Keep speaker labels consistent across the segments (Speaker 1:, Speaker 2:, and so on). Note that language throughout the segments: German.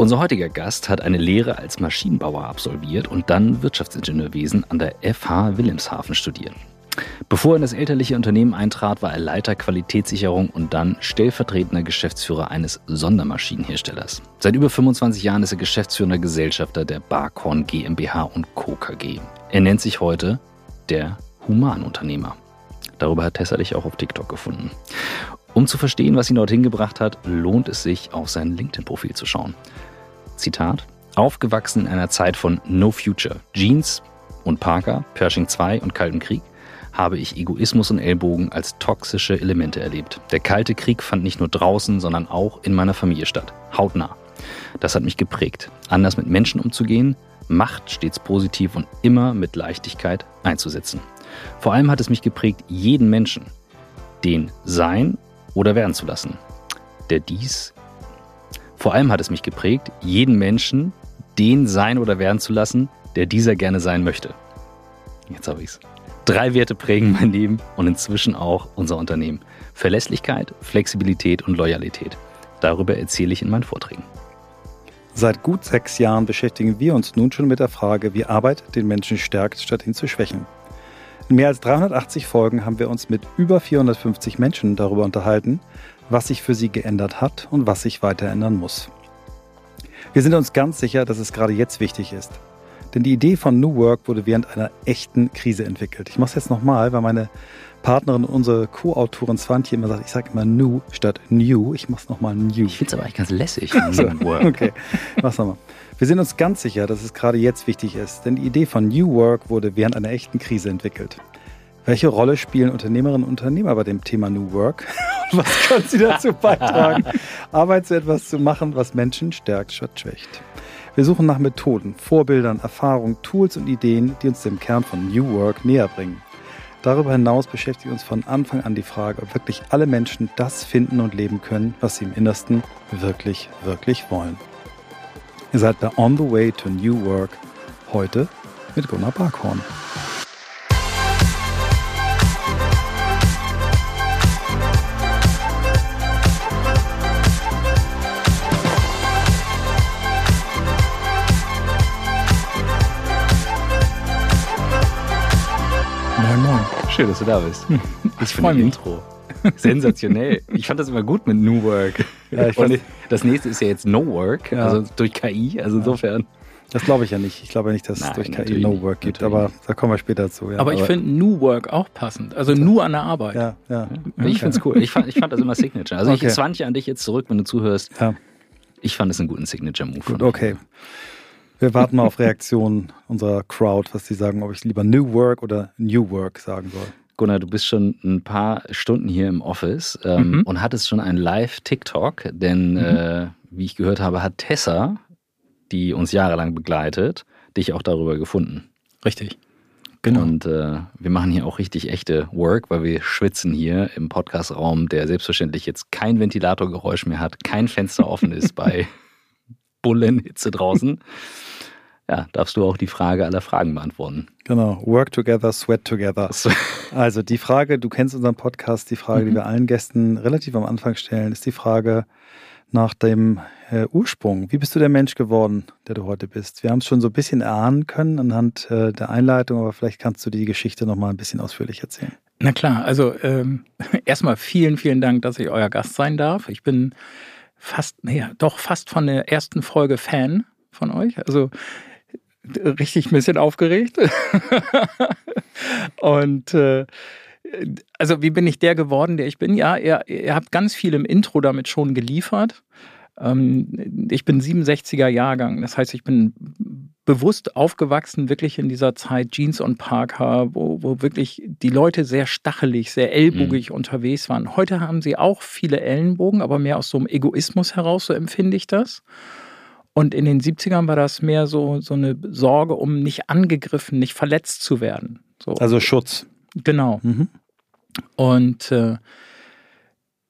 Speaker 1: Unser heutiger Gast hat eine Lehre als Maschinenbauer absolviert und dann Wirtschaftsingenieurwesen an der FH Wilhelmshaven studiert. Bevor er in das elterliche Unternehmen eintrat, war er Leiter Qualitätssicherung und dann stellvertretender Geschäftsführer eines Sondermaschinenherstellers. Seit über 25 Jahren ist er geschäftsführender Gesellschafter der Barkorn GmbH und Co. KG. Er nennt sich heute der Humanunternehmer. Darüber hat Tessa dich auch auf TikTok gefunden. Um zu verstehen, was ihn dorthin gebracht hat, lohnt es sich, auf sein LinkedIn-Profil zu schauen. Zitat: Aufgewachsen in einer Zeit von No Future, Jeans und Parker, Pershing 2 und Kalten Krieg, habe ich Egoismus und Ellbogen als toxische Elemente erlebt. Der Kalte Krieg fand nicht nur draußen, sondern auch in meiner Familie statt. Hautnah. Das hat mich geprägt, anders mit Menschen umzugehen, Macht stets positiv und immer mit Leichtigkeit einzusetzen. Vor allem hat es mich geprägt, jeden Menschen, den sein oder werden zu lassen, der dies. Vor allem hat es mich geprägt, jeden Menschen den sein oder werden zu lassen, der dieser gerne sein möchte. Jetzt habe ich's. Drei Werte prägen mein Leben und inzwischen auch unser Unternehmen. Verlässlichkeit, Flexibilität und Loyalität. Darüber erzähle ich in meinen Vorträgen.
Speaker 2: Seit gut sechs Jahren beschäftigen wir uns nun schon mit der Frage, wie Arbeit den Menschen stärkt, statt ihn zu schwächen. In mehr als 380 Folgen haben wir uns mit über 450 Menschen darüber unterhalten, was sich für sie geändert hat und was sich weiter ändern muss. Wir sind uns ganz sicher, dass es gerade jetzt wichtig ist. Denn die Idee von New Work wurde während einer echten Krise entwickelt. Ich mache es jetzt nochmal, weil meine Partnerin, unsere Co-Autorin Swantje immer sagt, ich sage immer New statt New. Ich mache es nochmal New.
Speaker 1: Ich finde es aber eigentlich ganz lässig.
Speaker 2: New Work. okay, mach's nochmal. Wir sind uns ganz sicher, dass es gerade jetzt wichtig ist, denn die Idee von New Work wurde während einer echten Krise entwickelt. Welche Rolle spielen Unternehmerinnen und Unternehmer bei dem Thema New Work? was können sie dazu beitragen, Arbeit zu etwas zu machen, was Menschen stärkt statt schwächt? Wir suchen nach Methoden, Vorbildern, Erfahrungen, Tools und Ideen, die uns dem Kern von New Work näher bringen. Darüber hinaus beschäftigt uns von Anfang an die Frage, ob wirklich alle Menschen das finden und leben können, was sie im Innersten wirklich, wirklich wollen. Ihr seid bei On the Way to New Work heute mit Gunnar Barkhorn.
Speaker 1: Schön, dass du da bist.
Speaker 2: Ich freue mich. Intro.
Speaker 1: Sensationell. Ich fand das immer gut mit New Work. Ja, Und das nächste ist ja jetzt No Work, ja. also durch KI. Also insofern.
Speaker 2: Das glaube ich ja nicht. Ich glaube nicht, dass Nein, es durch KI No Work gibt, aber da kommen wir später zu.
Speaker 3: Ja. Aber ich finde New Work auch passend. Also nur an der Arbeit.
Speaker 2: Ja, ja.
Speaker 1: Ich finde es cool. Ich fand, ich fand das immer Signature. Also okay. ich zwanzig an dich jetzt zurück, wenn du zuhörst. Ja. Ich fand es einen guten Signature-Move.
Speaker 2: Okay. Wir warten mal auf Reaktionen unserer Crowd, was sie sagen, ob ich lieber New Work oder New Work sagen soll.
Speaker 1: Gunnar, du bist schon ein paar Stunden hier im Office ähm, mhm. und hattest schon einen Live-TikTok, denn mhm. äh, wie ich gehört habe, hat Tessa, die uns jahrelang begleitet, dich auch darüber gefunden.
Speaker 3: Richtig.
Speaker 1: Genau. Und äh, wir machen hier auch richtig echte Work, weil wir schwitzen hier im Podcastraum, der selbstverständlich jetzt kein Ventilatorgeräusch mehr hat, kein Fenster offen ist bei Bullenhitze draußen ja, darfst du auch die Frage aller Fragen beantworten.
Speaker 2: Genau, work together, sweat together. Also die Frage, du kennst unseren Podcast, die Frage, mhm. die wir allen Gästen relativ am Anfang stellen, ist die Frage nach dem äh, Ursprung. Wie bist du der Mensch geworden, der du heute bist? Wir haben es schon so ein bisschen erahnen können anhand äh, der Einleitung, aber vielleicht kannst du die Geschichte noch mal ein bisschen ausführlich erzählen.
Speaker 3: Na klar, also ähm, erstmal vielen, vielen Dank, dass ich euer Gast sein darf. Ich bin fast, naja, doch fast von der ersten Folge Fan von euch. Also richtig ein bisschen aufgeregt. und äh, also wie bin ich der geworden, der ich bin? Ja, ihr, ihr habt ganz viel im Intro damit schon geliefert. Ähm, ich bin 67er Jahrgang, das heißt, ich bin bewusst aufgewachsen, wirklich in dieser Zeit Jeans und Parker, wo, wo wirklich die Leute sehr stachelig, sehr ellbogig mhm. unterwegs waren. Heute haben sie auch viele Ellenbogen, aber mehr aus so einem Egoismus heraus, so empfinde ich das. Und in den 70ern war das mehr so, so eine Sorge, um nicht angegriffen, nicht verletzt zu werden. So.
Speaker 2: Also Schutz.
Speaker 3: Genau. Mhm. Und äh,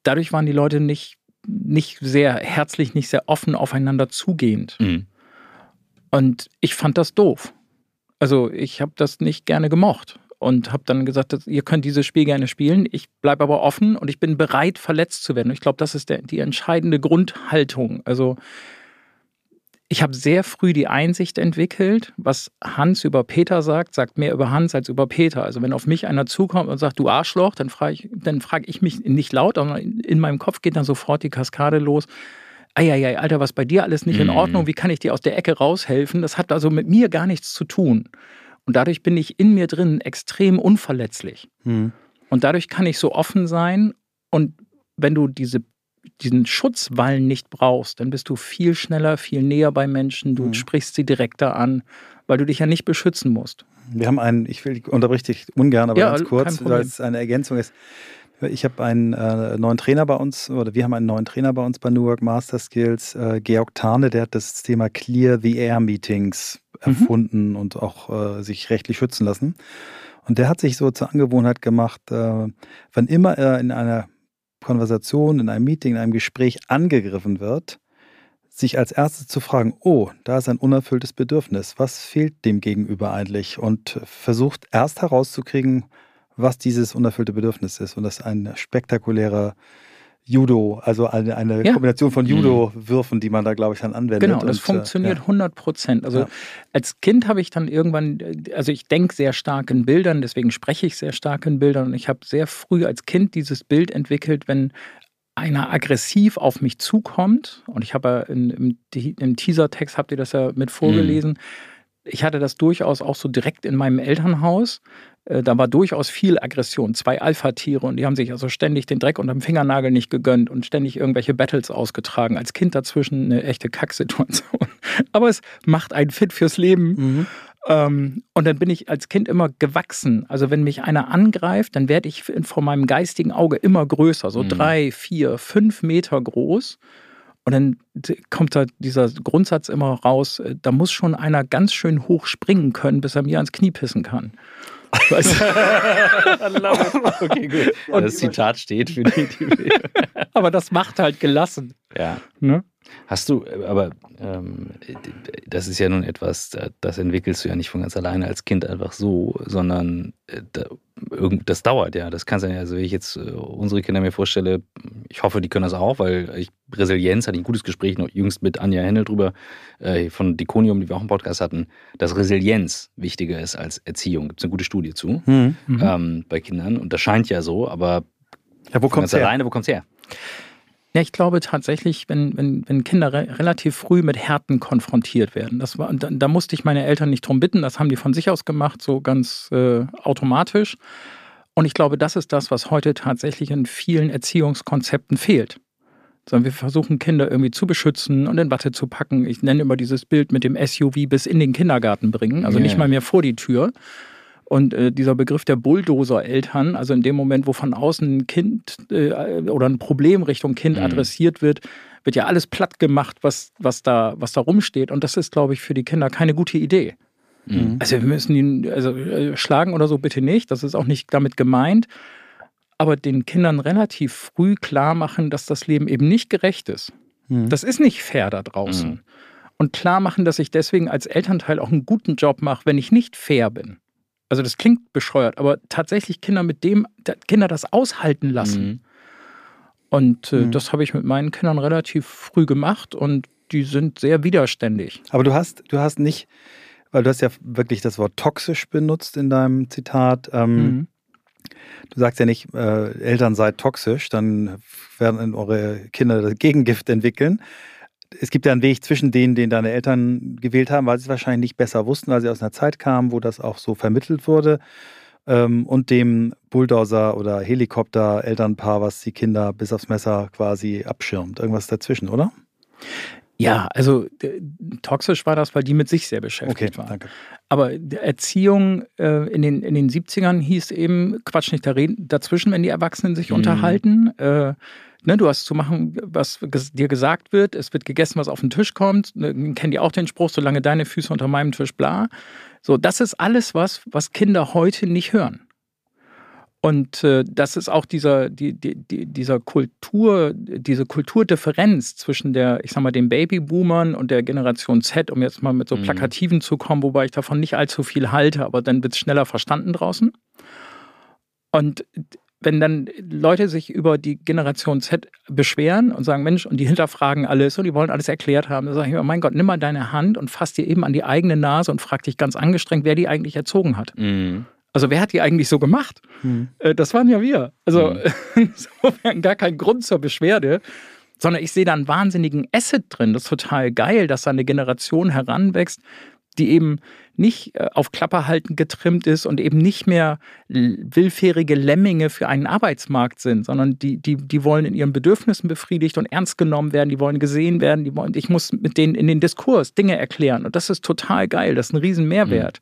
Speaker 3: dadurch waren die Leute nicht, nicht sehr herzlich, nicht sehr offen aufeinander zugehend. Mhm. Und ich fand das doof. Also ich habe das nicht gerne gemocht und habe dann gesagt, ihr könnt dieses Spiel gerne spielen. Ich bleibe aber offen und ich bin bereit, verletzt zu werden. Und ich glaube, das ist der, die entscheidende Grundhaltung. Also ich habe sehr früh die Einsicht entwickelt, was Hans über Peter sagt, sagt mehr über Hans als über Peter. Also wenn auf mich einer zukommt und sagt, du Arschloch, dann frage ich, dann frage ich mich nicht laut, sondern in meinem Kopf geht dann sofort die Kaskade los. Eieiei, Alter, was bei dir alles nicht in mhm. Ordnung? Wie kann ich dir aus der Ecke raushelfen? Das hat also mit mir gar nichts zu tun. Und dadurch bin ich in mir drin extrem unverletzlich. Mhm. Und dadurch kann ich so offen sein. Und wenn du diese diesen Schutzwallen nicht brauchst, dann bist du viel schneller, viel näher bei Menschen, du mhm. sprichst sie direkter an, weil du dich ja nicht beschützen musst.
Speaker 2: Wir haben einen, ich will unterbrich dich ungern, aber ja, ganz kurz, weil es eine Ergänzung ist. Ich habe einen äh, neuen Trainer bei uns, oder wir haben einen neuen Trainer bei uns bei New Work Master Skills, äh, Georg Tarne, der hat das Thema Clear the Air Meetings mhm. erfunden mhm. und auch äh, sich rechtlich schützen lassen. Und der hat sich so zur Angewohnheit gemacht, äh, wann immer er in einer Konversation, in einem Meeting, in einem Gespräch angegriffen wird, sich als erstes zu fragen, oh, da ist ein unerfülltes Bedürfnis, was fehlt dem Gegenüber eigentlich? Und versucht erst herauszukriegen, was dieses unerfüllte Bedürfnis ist. Und das ist ein spektakulärer Judo, also eine, eine ja. Kombination von mhm. Judo-Würfen, die man da, glaube ich, dann anwendet.
Speaker 3: Genau, das und, äh, funktioniert ja. 100 Prozent. Also ja. als Kind habe ich dann irgendwann, also ich denke sehr stark in Bildern, deswegen spreche ich sehr stark in Bildern und ich habe sehr früh als Kind dieses Bild entwickelt, wenn einer aggressiv auf mich zukommt und ich habe ja in, im, im Teaser-Text, habt ihr das ja mit vorgelesen, mhm. Ich hatte das durchaus auch so direkt in meinem Elternhaus äh, da war durchaus viel Aggression. Zwei Alpha-Tiere und die haben sich also ständig den Dreck unter dem Fingernagel nicht gegönnt und ständig irgendwelche Battles ausgetragen. Als Kind dazwischen eine echte Kacksituation. Aber es macht einen fit fürs Leben. Mhm. Ähm, und dann bin ich als Kind immer gewachsen. Also wenn mich einer angreift, dann werde ich vor meinem geistigen Auge immer größer, so mhm. drei, vier, fünf Meter groß. Und dann kommt da dieser Grundsatz immer raus, äh, da muss schon einer ganz schön hoch springen können, bis er mir ans Knie pissen kann.
Speaker 1: Weißt okay, gut. Und das Zitat steht für die. die
Speaker 3: aber das macht halt gelassen.
Speaker 1: Ja. Ne? Hast du, aber ähm, das ist ja nun etwas, das entwickelst du ja nicht von ganz alleine als Kind einfach so, sondern äh, das dauert ja. Das kannst du ja, also wenn ich jetzt äh, unsere Kinder mir vorstelle, ich hoffe, die können das auch, weil ich, Resilienz hatte ich ein gutes Gespräch noch jüngst mit Anja Hennel drüber, äh, von Diconium, die wir auch im Podcast hatten, dass Resilienz wichtiger ist als Erziehung. Gibt es eine gute Studie zu mhm. ähm, bei Kindern und das scheint ja so, aber
Speaker 2: ja, wo kommt es
Speaker 1: alleine, wo kommt es her?
Speaker 3: Ja, ich glaube tatsächlich, wenn, wenn, wenn Kinder re relativ früh mit Härten konfrontiert werden, das war, da, da, musste ich meine Eltern nicht drum bitten, das haben die von sich aus gemacht, so ganz äh, automatisch. Und ich glaube, das ist das, was heute tatsächlich in vielen Erziehungskonzepten fehlt. Sondern wir versuchen Kinder irgendwie zu beschützen und in Watte zu packen. Ich nenne immer dieses Bild mit dem SUV bis in den Kindergarten bringen, also yeah. nicht mal mehr vor die Tür. Und äh, dieser Begriff der Bulldozer-Eltern, also in dem Moment, wo von außen ein Kind äh, oder ein Problem Richtung Kind mhm. adressiert wird, wird ja alles platt gemacht, was, was, da, was da rumsteht. Und das ist, glaube ich, für die Kinder keine gute Idee. Mhm. Also wir müssen ihn, also äh, schlagen oder so bitte nicht, das ist auch nicht damit gemeint. Aber den Kindern relativ früh klar machen, dass das Leben eben nicht gerecht ist. Mhm. Das ist nicht fair da draußen. Mhm. Und klar machen, dass ich deswegen als Elternteil auch einen guten Job mache, wenn ich nicht fair bin also das klingt bescheuert, aber tatsächlich Kinder mit dem, Kinder das aushalten lassen. Mhm. Und äh, mhm. das habe ich mit meinen Kindern relativ früh gemacht und die sind sehr widerständig.
Speaker 2: Aber du hast, du hast nicht, weil du hast ja wirklich das Wort toxisch benutzt in deinem Zitat. Ähm, mhm. Du sagst ja nicht, äh, Eltern seid toxisch, dann werden eure Kinder das Gegengift entwickeln es gibt ja einen Weg zwischen denen, den deine Eltern gewählt haben, weil sie es wahrscheinlich nicht besser wussten, weil sie aus einer Zeit kamen, wo das auch so vermittelt wurde, ähm, und dem Bulldozer oder Helikopter-Elternpaar, was die Kinder bis aufs Messer quasi abschirmt. Irgendwas dazwischen, oder?
Speaker 3: Ja, also toxisch war das, weil die mit sich sehr beschäftigt okay, waren. Danke. Aber Erziehung äh, in, den, in den 70ern hieß eben, Quatsch nicht dazwischen, wenn die Erwachsenen sich mhm. unterhalten. Äh, Ne, du hast zu machen, was dir gesagt wird. Es wird gegessen, was auf den Tisch kommt. Ne, kennen die auch den Spruch, solange deine Füße unter meinem Tisch, bla. So, das ist alles was, was Kinder heute nicht hören. Und äh, das ist auch dieser, die, die, dieser Kultur, diese Kulturdifferenz zwischen der, ich sag mal, den Babyboomern und der Generation Z, um jetzt mal mit so mhm. Plakativen zu kommen, wobei ich davon nicht allzu viel halte, aber dann wird es schneller verstanden draußen. Und wenn dann Leute sich über die Generation Z beschweren und sagen, Mensch, und die hinterfragen alles und die wollen alles erklärt haben, dann sage ich mir, mein Gott, nimm mal deine Hand und fass dir eben an die eigene Nase und frag dich ganz angestrengt, wer die eigentlich erzogen hat.
Speaker 1: Mhm.
Speaker 3: Also wer hat die eigentlich so gemacht?
Speaker 2: Hm.
Speaker 3: Äh, Das waren ja wir. Also
Speaker 1: Mhm.
Speaker 3: insofern gar kein Grund zur Beschwerde, sondern ich sehe da einen wahnsinnigen Asset drin. Das ist total geil, dass da eine Generation heranwächst, die eben nicht äh, auf Klapperhalten getrimmt ist und eben nicht mehr willfährige Lemminge für einen Arbeitsmarkt sind, sondern die, die, die wollen in ihren Bedürfnissen befriedigt und ernst genommen werden, die wollen gesehen werden, die wollen, ich muss mit denen in den Diskurs Dinge erklären. Und das ist total geil, das ist ein riesen Mehrwert.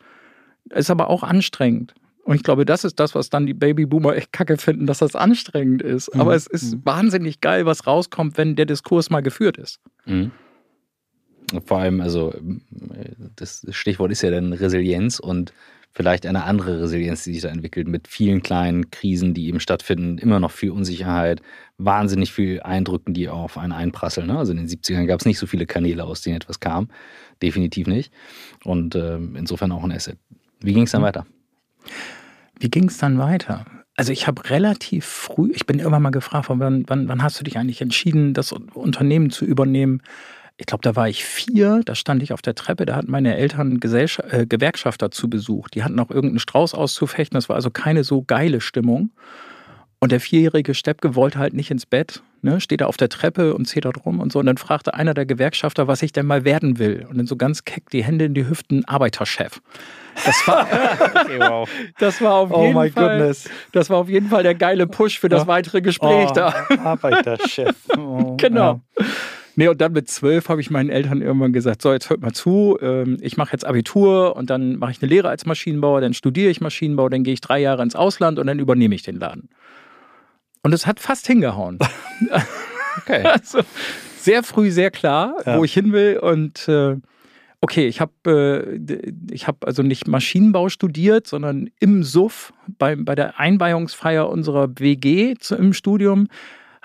Speaker 3: Ist aber auch anstrengend. Und ich glaube, das ist das, was dann die Babyboomer echt kacke finden, dass das anstrengend ist. Aber es ist wahnsinnig geil, was rauskommt, wenn der Diskurs mal geführt ist.
Speaker 1: Mhm. Vor allem, also äh, das Stichwort ist ja dann Resilienz und vielleicht eine andere Resilienz, die sich da entwickelt, mit vielen kleinen Krisen, die eben stattfinden, immer noch viel Unsicherheit, wahnsinnig viel Eindrücken, die auf einen einprasseln. Ne? Also in den 70ern gab es nicht so viele Kanäle, aus denen etwas kam. Definitiv nicht. Und ähm, insofern auch ein Asset. Wie ging es dann weiter?
Speaker 3: Wie ging es dann weiter? Also ich habe relativ früh, ich bin irgendwann mal gefragt, wann, wann, wann hast du dich eigentlich entschieden, das Unternehmen zu übernehmen? Ich glaube, da war ich vier, da stand ich auf der Treppe, da hatten meine Eltern Gesellscha äh, Gewerkschafter zu Besuch. Die hatten auch irgendeinen Strauß auszufechten, das war also keine so geile Stimmung. Und der vierjährige Steppke wollte halt nicht ins Bett, ne, steht da auf der Treppe und zetert rum und so. Und dann fragte einer der Gewerkschafter, was ich denn mal werden will. Und dann so ganz keck die Hände in die Hüften, Arbeiterchef. Das war,
Speaker 1: Okay, wow.
Speaker 3: das war auf
Speaker 2: Oh
Speaker 3: jeden
Speaker 2: my
Speaker 3: Fall,
Speaker 2: goodness.
Speaker 3: das war auf jeden Fall der geile Push für das
Speaker 2: Ja.
Speaker 3: weitere Gespräch
Speaker 2: Oh,
Speaker 3: da.
Speaker 2: Arbeiterchef. Oh,
Speaker 3: Genau. Nee, und dann mit zwölf habe ich meinen Eltern irgendwann gesagt, so, jetzt hört mal zu, ähm, ich mache jetzt Abitur und dann mache ich eine Lehre als Maschinenbauer, dann studiere ich Maschinenbau, dann gehe ich drei Jahre ins Ausland und dann übernehme ich den Laden. Und es hat fast hingehauen.
Speaker 1: Okay.
Speaker 3: Also sehr früh, sehr klar,
Speaker 2: Ja.
Speaker 3: wo ich hin will. Und äh, okay, ich habe äh, ich hab also nicht Maschinenbau studiert, sondern im SUF bei, bei der Einweihungsfeier unserer WG zu, im Studium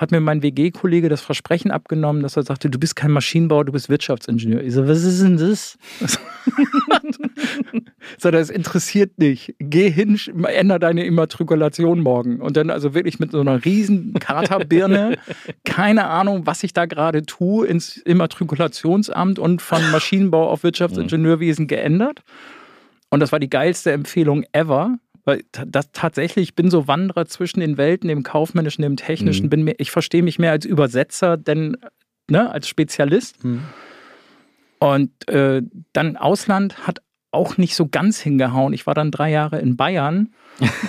Speaker 3: hat mir mein WG-Kollege das Versprechen abgenommen, dass er sagte, du bist kein Maschinenbauer, du bist Wirtschaftsingenieur. Ich so, was ist denn das? so, das interessiert nicht. Geh hin, änder deine Immatrikulation morgen. Und dann also wirklich mit so einer riesen Katerbirne, keine Ahnung, was ich da gerade tue, ins Immatrikulationsamt und von Maschinenbau auf Wirtschaftsingenieurwesen geändert. Und das war die geilste Empfehlung ever. Weil das tatsächlich, ich bin so Wanderer zwischen den Welten, dem kaufmännischen, dem technischen,
Speaker 1: Mhm.
Speaker 3: bin mehr, ich verstehe mich mehr als Übersetzer, denn ne, als Spezialist.
Speaker 2: Hm.
Speaker 3: Und äh, dann Ausland hat auch nicht so ganz hingehauen. Ich war dann drei Jahre in Bayern.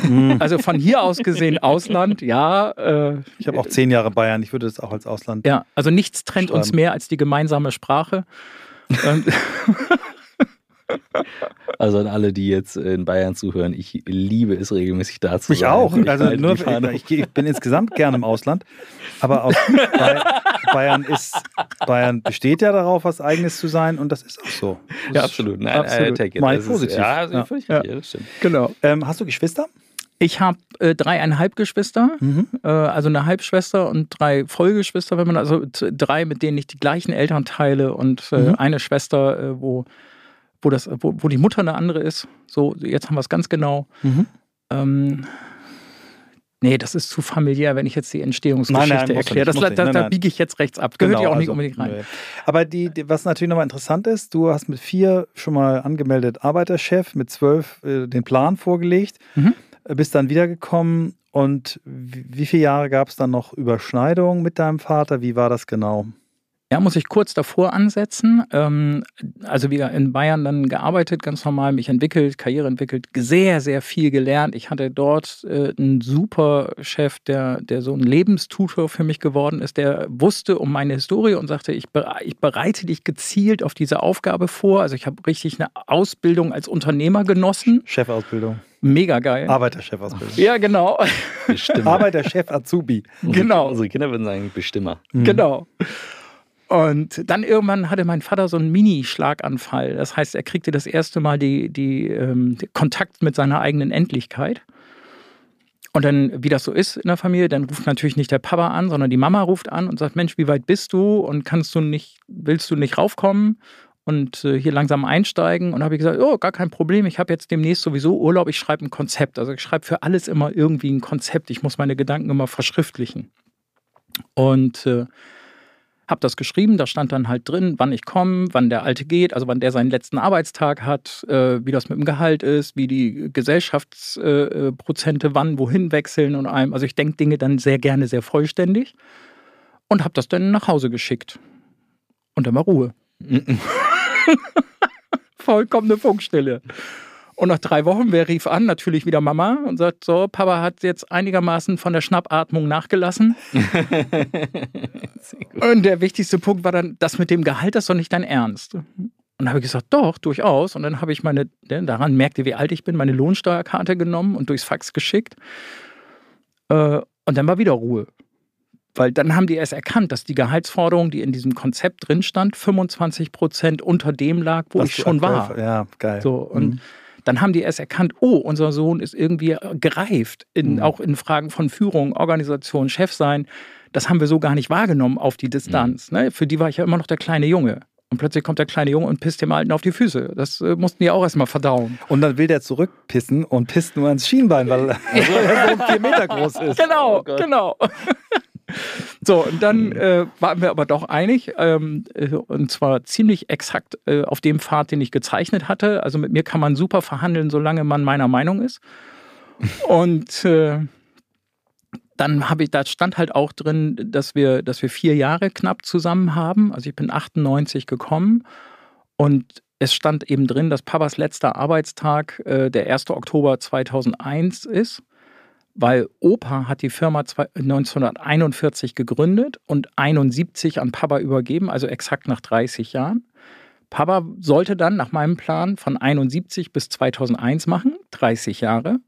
Speaker 2: Hm.
Speaker 3: Also von hier aus gesehen Ausland, ja. Äh,
Speaker 2: Ich habe auch zehn Jahre Bayern. Ich würde das auch als Ausland.
Speaker 3: ja, also nichts trennt uns
Speaker 2: Schreiben.
Speaker 3: mehr als die gemeinsame Sprache.
Speaker 1: Also an alle, die jetzt in Bayern zuhören, ich liebe es regelmäßig da zu
Speaker 2: Ich
Speaker 1: sein.
Speaker 2: auch.
Speaker 1: Ich
Speaker 2: Also nur, ich, ich bin insgesamt gerne im Ausland. Aber auch Bay- Bayern ist, Bayern besteht ja darauf, was Eigenes zu sein und das ist auch so. Das
Speaker 1: Ja,
Speaker 2: ist-
Speaker 1: absolut. Nein,
Speaker 3: absolut.
Speaker 1: It.
Speaker 2: Mal
Speaker 1: Das ist-
Speaker 2: positiv.
Speaker 1: Ja, also
Speaker 2: Ja.
Speaker 1: völlig
Speaker 3: Ja.
Speaker 1: richtig, das stimmt.
Speaker 3: genau.
Speaker 2: Ähm, hast du Geschwister?
Speaker 3: Ich habe äh, dreieinhalb Geschwister,
Speaker 2: Mhm.
Speaker 3: äh, also eine Halbschwester und drei Vollgeschwister, wenn man also drei, mit denen ich die gleichen Eltern teile und äh,
Speaker 2: Mhm.
Speaker 3: eine Schwester, äh, wo, wo, das, wo, wo die Mutter eine andere ist. So, jetzt haben wir es ganz genau.
Speaker 2: Mhm.
Speaker 3: Ähm, nee, das ist zu familiär, wenn ich jetzt die Entstehungsgeschichte
Speaker 2: Nein, nein, muss
Speaker 3: erkläre. Das, da, da, da biege ich jetzt rechts ab. Gehört ja auch nicht
Speaker 2: also,
Speaker 3: unbedingt rein.
Speaker 2: nö. Aber die, die, was natürlich nochmal interessant ist, du hast mit vier schon mal angemeldet Arbeiterchef, mit zwölf äh, den Plan vorgelegt,
Speaker 3: Mhm.
Speaker 2: äh, bist dann wiedergekommen und wie, wie viele Jahre gab es dann noch Überschneidungen mit deinem Vater? Wie war das genau?
Speaker 3: Ja, muss ich kurz davor ansetzen. Ähm, also wieder in Bayern dann gearbeitet, ganz normal, mich entwickelt, Karriere entwickelt, sehr, sehr viel gelernt. Ich hatte dort äh, einen super Chef, der, der so ein Lebenstutor für mich geworden ist, der wusste um meine Historie und sagte, ich, bere- ich bereite dich gezielt auf diese Aufgabe vor. Also ich habe richtig eine Ausbildung als Unternehmer genossen.
Speaker 2: Chefausbildung.
Speaker 3: Mega geil.
Speaker 2: Arbeiterchefausbildung.
Speaker 3: ja, genau.
Speaker 1: Bestimmer.
Speaker 2: Arbeiterchef Azubi.
Speaker 3: genau.
Speaker 1: Unsere Kinder würden sagen Bestimmer.
Speaker 2: Mhm.
Speaker 3: Genau. Und dann irgendwann hatte mein Vater so einen Mini-Schlaganfall. Das heißt, er kriegte das erste Mal die, die, ähm, Kontakt mit seiner eigenen Endlichkeit. Und dann, wie das so ist in der Familie, dann ruft natürlich nicht der Papa an, sondern die Mama ruft an und sagt: Mensch, wie weit bist du? Und kannst du nicht, willst du nicht raufkommen? und äh, hier langsam einsteigen. Und habe ich gesagt, oh, gar kein Problem, ich habe jetzt demnächst sowieso Urlaub, ich schreibe ein Konzept. Also ich schreibe für alles immer irgendwie ein Konzept. Ich muss meine Gedanken immer verschriftlichen. Und äh, habe das geschrieben, da stand dann halt drin, wann ich komme, wann der Alte geht, also wann der seinen letzten Arbeitstag hat, äh, wie das mit dem Gehalt ist, wie die Gesellschaftsprozente äh, wann wohin wechseln und allem. Also ich denke Dinge dann sehr gerne sehr vollständig und habe das dann nach Hause geschickt. Und dann war Ruhe. Vollkommene Funkstille. Und nach drei Wochen, wer rief an? Natürlich wieder Mama und sagt: So, Papa hat jetzt einigermaßen von der Schnappatmung nachgelassen. und der wichtigste Punkt war dann: Das mit dem Gehalt, das ist doch nicht dein Ernst. Und dann habe ich gesagt: Doch, durchaus. Und dann habe ich meine, ne, daran merkte, wie alt ich bin, meine Lohnsteuerkarte genommen und durchs Fax geschickt. Äh, und dann war wieder Ruhe. Weil dann haben die erst erkannt, dass die Gehaltsforderung, die in diesem Konzept drin stand, 25 Prozent unter dem lag, wo Was ich schon war.
Speaker 2: Ja, geil.
Speaker 3: So, und mhm. Dann haben die erst erkannt, oh, unser Sohn ist irgendwie gereift, in, mhm. auch in Fragen von Führung, Organisation, Chef sein. Das haben wir so gar nicht wahrgenommen auf die Distanz. Mhm. Ne? Für die war ich ja immer noch der kleine Junge. Und plötzlich kommt der kleine Junge und pisst dem Alten auf die Füße. Das äh, mussten die auch erstmal verdauen.
Speaker 2: Und dann will der zurückpissen und pisst nur ans Schienbein, weil er so vier Meter groß ist.
Speaker 3: Genau, oh genau. So, und dann äh, waren wir aber doch einig, ähm, äh, und zwar ziemlich exakt äh, auf dem Pfad, den ich gezeichnet hatte. Also mit mir kann man super verhandeln, solange man meiner Meinung ist. Und äh, dann habe ich, da stand halt auch drin, dass wir, dass wir vier Jahre knapp zusammen haben. Also ich bin 98 gekommen und es stand eben drin, dass Papas letzter Arbeitstag äh, der 1. Oktober 2001 ist weil Opa hat die Firma 1941 gegründet und 71 an Papa übergeben, also exakt nach 30 Jahren. Papa sollte dann nach meinem Plan von 71 bis 2001 machen, 30 Jahre.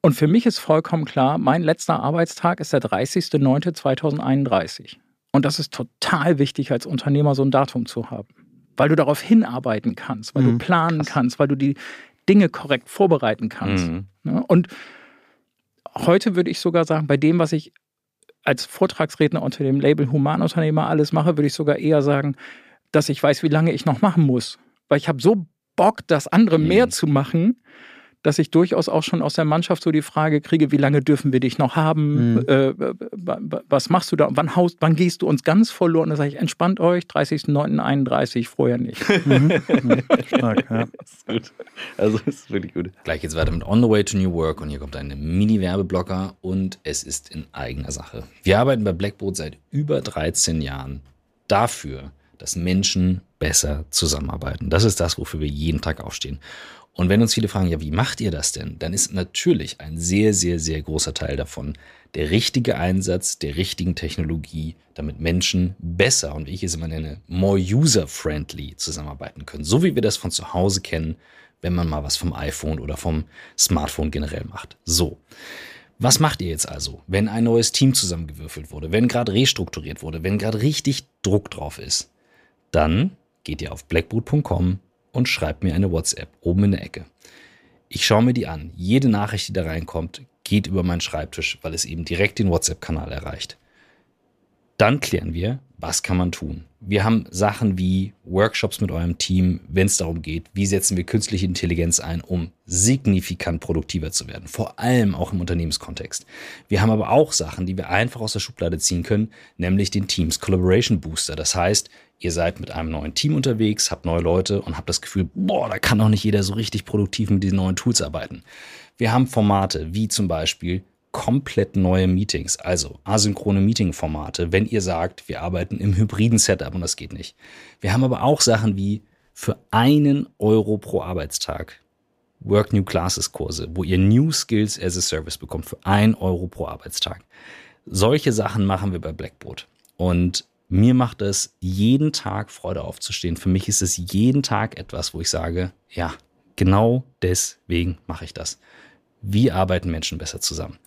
Speaker 3: Und für mich ist vollkommen klar, mein letzter Arbeitstag ist der 30.09.2031. Und das ist total wichtig als Unternehmer, so ein Datum zu haben. Weil du darauf hinarbeiten kannst, weil mhm, du planen krass. kannst, weil du die Dinge korrekt vorbereiten kannst. Mhm. Und heute würde ich sogar sagen, bei dem, was ich als Vortragsredner unter dem Label Humanunternehmer alles mache, würde ich sogar eher sagen, dass ich weiß, wie lange ich noch machen muss. Weil ich habe so Bock, das andere mhm. mehr zu machen, dass ich durchaus auch schon aus der Mannschaft so die Frage kriege, wie lange dürfen wir dich noch haben? Mhm. Äh, was machst du da? Wann, haust, wann gehst du uns ganz verloren? Da sage ich, entspannt euch, 30.09.31, vorher nicht. Mhm.
Speaker 1: Stark, ja. Das ist gut. Also das ist wirklich gut. Gleich geht's weiter mit On the Way to New Work und hier kommt ein Mini-Werbeblocker und es ist in eigener Sache. Wir arbeiten bei Blackboard seit über 13 Jahren dafür, dass Menschen besser zusammenarbeiten. Das ist das, wofür wir jeden Tag aufstehen. Und wenn uns viele fragen, ja, wie macht ihr das denn? Dann ist natürlich ein sehr, sehr, sehr großer Teil davon der richtige Einsatz der richtigen Technologie, damit Menschen besser und wie ich es immer nenne, more user-friendly zusammenarbeiten können. So wie wir das von zu Hause kennen, wenn man mal was vom iPhone oder vom Smartphone generell macht. So. Was macht ihr jetzt also, wenn ein neues Team zusammengewürfelt wurde, wenn gerade restrukturiert wurde, wenn gerade richtig Druck drauf ist? Dann geht ihr auf blackboot.com und schreibt mir eine WhatsApp oben in der Ecke. Ich schaue mir die an. Jede Nachricht, die da reinkommt, geht über meinen Schreibtisch, weil es eben direkt den WhatsApp-Kanal erreicht. Dann klären wir, was kann man tun. Wir haben Sachen wie Workshops mit eurem Team, wenn es darum geht, wie setzen wir künstliche Intelligenz ein, um signifikant produktiver zu werden, vor allem auch im Unternehmenskontext. Wir haben aber auch Sachen, die wir einfach aus der Schublade ziehen können, nämlich den Teams Collaboration Booster. Das heißt, ihr seid mit einem neuen Team unterwegs, habt neue Leute und habt das Gefühl, boah, da kann doch nicht jeder so richtig produktiv mit diesen neuen Tools arbeiten. Wir haben Formate wie zum Beispiel komplett neue Meetings, also asynchrone Meeting-Formate, wenn ihr sagt, wir arbeiten im hybriden Setup und das geht nicht. Wir haben aber auch Sachen wie für einen Euro pro Arbeitstag Work New Classes Kurse, wo ihr New Skills as a Service bekommt für ein Euro pro Arbeitstag. Solche Sachen machen wir bei Blackboard. Und mir macht es jeden Tag Freude aufzustehen. Für mich ist es jeden Tag etwas, wo ich sage, ja, genau deswegen mache ich das. Wie arbeiten Menschen besser zusammen?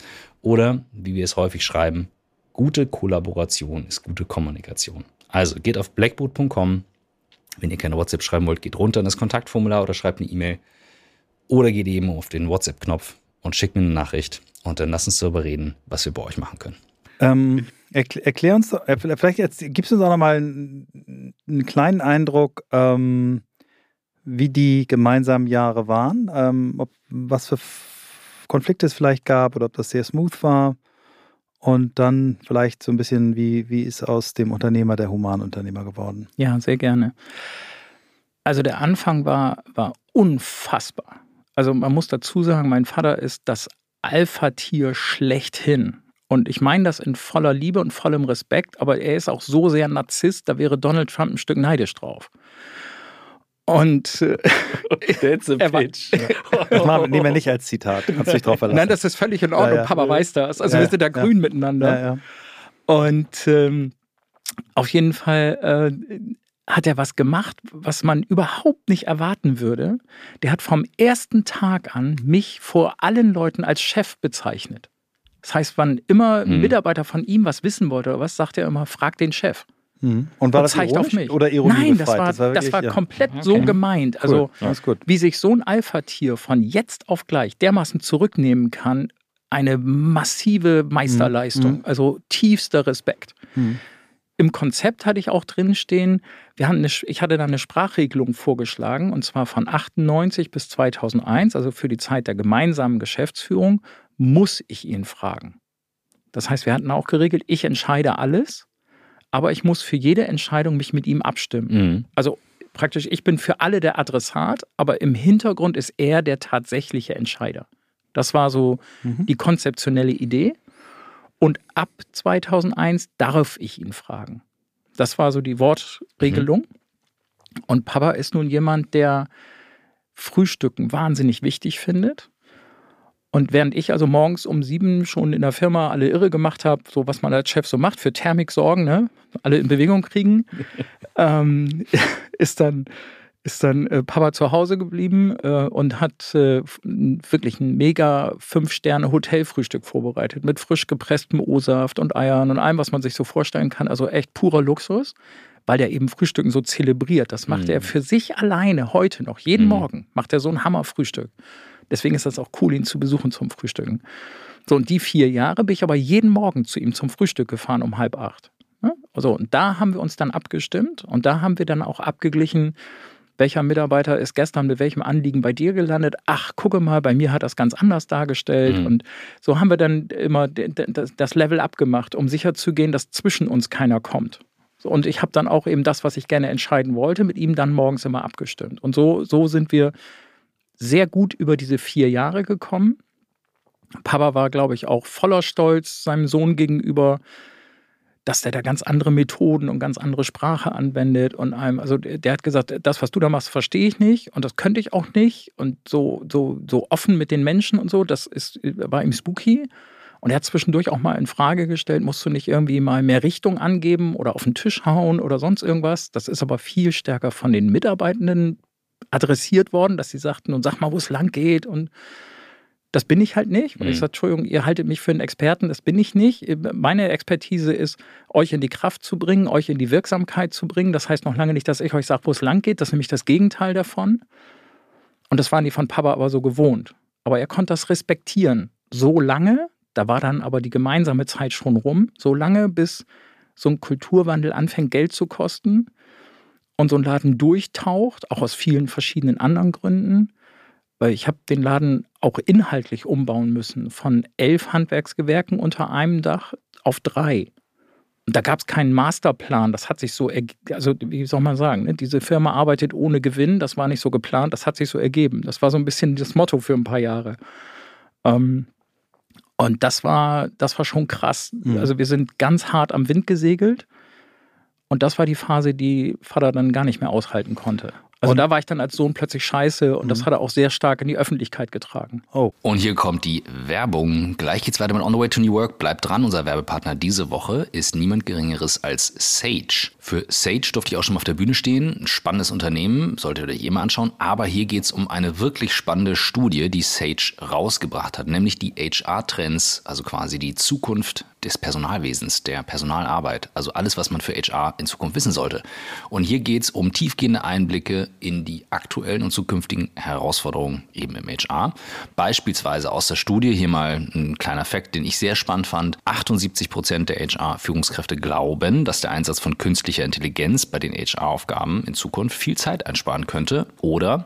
Speaker 1: Oder, wie wir es häufig schreiben, gute Kollaboration ist gute Kommunikation. Also geht auf blackboot.com. Wenn ihr keine WhatsApp schreiben wollt, geht runter in das Kontaktformular oder schreibt eine E-Mail. Oder geht eben auf den WhatsApp-Knopf und schickt mir eine Nachricht und dann lasst uns darüber reden, was wir bei euch machen können.
Speaker 2: Ähm, erklär, erklär, uns, äh, vielleicht jetzt, gibst du uns auch nochmal einen, einen kleinen Eindruck, ähm, wie die gemeinsamen Jahre waren, ähm, ob, was für Konflikte es vielleicht gab oder ob das sehr smooth war. Und dann vielleicht so ein bisschen, wie, wie ist aus dem Unternehmer der Humanunternehmer geworden?
Speaker 3: Ja, sehr gerne. Also der Anfang war, war unfassbar. Also man muss dazu sagen, mein Vater ist das Alpha-Tier schlechthin. Und ich meine das in voller Liebe und vollem Respekt, aber er ist auch so sehr Narzisst, da wäre Donald Trump ein Stück neidisch drauf. Und äh,
Speaker 1: That's a pitch.
Speaker 2: Das machen, nehmen wir nicht als Zitat. Kannst dich drauf verlassen.
Speaker 3: Nein, das ist völlig in Ordnung.
Speaker 2: Ja, ja.
Speaker 3: Papa weiß das. Also
Speaker 2: Ja,
Speaker 3: wir sind da
Speaker 2: ja.
Speaker 3: grün miteinander.
Speaker 2: Ja, ja.
Speaker 3: Und ähm, auf jeden Fall äh, hat er was gemacht, was man überhaupt nicht erwarten würde. Der hat vom ersten Tag an mich vor allen Leuten als Chef bezeichnet. Das heißt, wann immer ein
Speaker 1: Mhm.
Speaker 3: Mitarbeiter von ihm was wissen wollte oder was, sagt er immer, frag den Chef.
Speaker 2: Mhm. Und war
Speaker 3: Und
Speaker 2: das
Speaker 3: zeigt auf mich.
Speaker 2: oder Ironie
Speaker 3: Nein, das war, das war,
Speaker 2: wirklich, ja.
Speaker 3: komplett
Speaker 1: Okay.
Speaker 3: so gemeint.
Speaker 2: Cool.
Speaker 3: Also
Speaker 2: gut.
Speaker 3: wie sich so ein Alpha-Tier von jetzt auf gleich dermaßen zurücknehmen kann, eine massive Meisterleistung.
Speaker 2: Mhm.
Speaker 3: Also tiefster Respekt.
Speaker 2: Mhm.
Speaker 3: Im Konzept hatte ich auch drin stehen, wir hatten eine, ich hatte da eine Sprachregelung vorgeschlagen, und zwar von 98 bis 2001, also für die Zeit der gemeinsamen Geschäftsführung, muss ich ihn fragen. Das heißt, wir hatten auch geregelt, ich entscheide alles, aber ich muss für jede Entscheidung mich mit ihm abstimmen.
Speaker 1: Mhm.
Speaker 3: Also praktisch, ich bin für alle der Adressat, aber im Hintergrund ist er der tatsächliche Entscheider. Das war so
Speaker 2: Mhm.
Speaker 3: die konzeptionelle Idee. Und ab 2001 darf ich ihn fragen. Das war so die Wortregelung. Und Papa ist nun jemand, der Frühstücken wahnsinnig wichtig findet. Und während ich also morgens um sieben schon in der Firma alle irre gemacht habe, so was man als Chef so macht, für Thermik sorgen, ne? alle in Bewegung kriegen, ähm, ist dann, ist dann äh, Papa zu Hause geblieben äh, und hat äh, wirklich ein mega Fünf-Sterne-Hotelfrühstück vorbereitet mit frisch gepresstem O-Saft und Eiern und allem, was man sich so vorstellen kann. Also echt purer Luxus, weil der eben Frühstücken so zelebriert. Das macht
Speaker 1: Mhm.
Speaker 3: er für sich alleine heute noch. Jeden
Speaker 1: Mhm.
Speaker 3: Morgen macht er so ein Hammerfrühstück. Deswegen ist das auch cool, ihn zu besuchen zum Frühstücken. So, und die vier Jahre bin ich aber jeden Morgen zu ihm zum Frühstück gefahren um halb acht. Ne? Also, und da haben wir uns dann abgestimmt und da haben wir dann auch abgeglichen, welcher Mitarbeiter ist gestern mit welchem Anliegen bei dir gelandet. Ach, gucke mal, bei mir hat das ganz anders dargestellt.
Speaker 1: Mhm.
Speaker 3: Und so haben wir dann immer das Level abgemacht, um sicherzugehen, dass zwischen uns keiner kommt. Und ich habe dann auch eben das, was ich gerne entscheiden wollte, mit ihm dann morgens immer abgestimmt. Und so, so sind wir sehr gut über diese vier Jahre gekommen. Papa war, glaube ich, auch voller Stolz seinem Sohn gegenüber, dass der da ganz andere Methoden und ganz andere Sprache anwendet und einem, also der hat gesagt, das, was du da machst, verstehe ich nicht und das könnte ich auch nicht und so, so, so offen mit den Menschen und so, das ist, war ihm spooky. Und er hat zwischendurch auch mal in Frage gestellt, musst du nicht irgendwie mal mehr Richtung angeben oder auf den Tisch hauen oder sonst irgendwas. Das ist aber viel stärker von den Mitarbeitenden adressiert worden, dass sie sagten, und sag mal, wo es lang geht. Und das bin ich halt nicht. Weil ich
Speaker 1: Mhm.
Speaker 3: sage, Entschuldigung, ihr haltet mich für einen Experten, das bin ich nicht. Meine Expertise ist, euch in die Kraft zu bringen, euch in die Wirksamkeit zu bringen. Das heißt noch lange nicht, dass ich euch sage, wo es lang geht. Das ist nämlich das Gegenteil davon. Und das waren die von Papa aber so gewohnt. Aber er konnte das respektieren. So lange, da war dann aber die gemeinsame Zeit schon rum, so lange, bis so ein Kulturwandel anfängt, Geld zu kosten und so ein Laden durchtaucht, auch aus vielen verschiedenen anderen Gründen. Weil ich habe den Laden auch inhaltlich umbauen müssen, von elf Handwerksgewerken unter einem Dach auf drei. Und da gab es keinen Masterplan. Das hat sich so, also wie soll man sagen, ne? diese Firma arbeitet ohne Gewinn. Das war nicht so geplant. Das hat sich so ergeben. Das war so ein bisschen das Motto für ein paar Jahre. Ähm, und das war, das war schon krass.
Speaker 2: Mhm.
Speaker 3: Also wir sind ganz hart am Wind gesegelt. Und das war die Phase, die Vater dann gar nicht mehr aushalten konnte. Also
Speaker 2: Und-
Speaker 3: da war ich dann als Sohn plötzlich scheiße und das hat er auch sehr stark in die Öffentlichkeit getragen.
Speaker 2: Oh,
Speaker 1: Und hier kommt die Werbung. Gleich geht's weiter mit On the Way to New Work. Bleibt dran. Unser Werbepartner diese Woche ist niemand Geringeres als Sage. Für Sage durfte ich auch schon mal auf der Bühne stehen. Ein spannendes Unternehmen, solltet ihr euch eh anschauen. Aber hier geht es um eine wirklich spannende Studie, die Sage rausgebracht hat, nämlich die HR-Trends, also quasi die Zukunft des Personalwesens, der Personalarbeit. Also alles, was man für HR in Zukunft wissen sollte. Und hier geht es um tiefgehende Einblicke in die aktuellen und zukünftigen Herausforderungen eben im HR. Beispielsweise aus der Studie, hier mal ein kleiner Fakt, den ich sehr spannend fand. 78 Prozent der HR-Führungskräfte glauben, dass der Einsatz von künstlicher Intelligenz bei den HR-Aufgaben in Zukunft viel Zeit einsparen könnte. Oder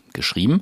Speaker 1: geschrieben.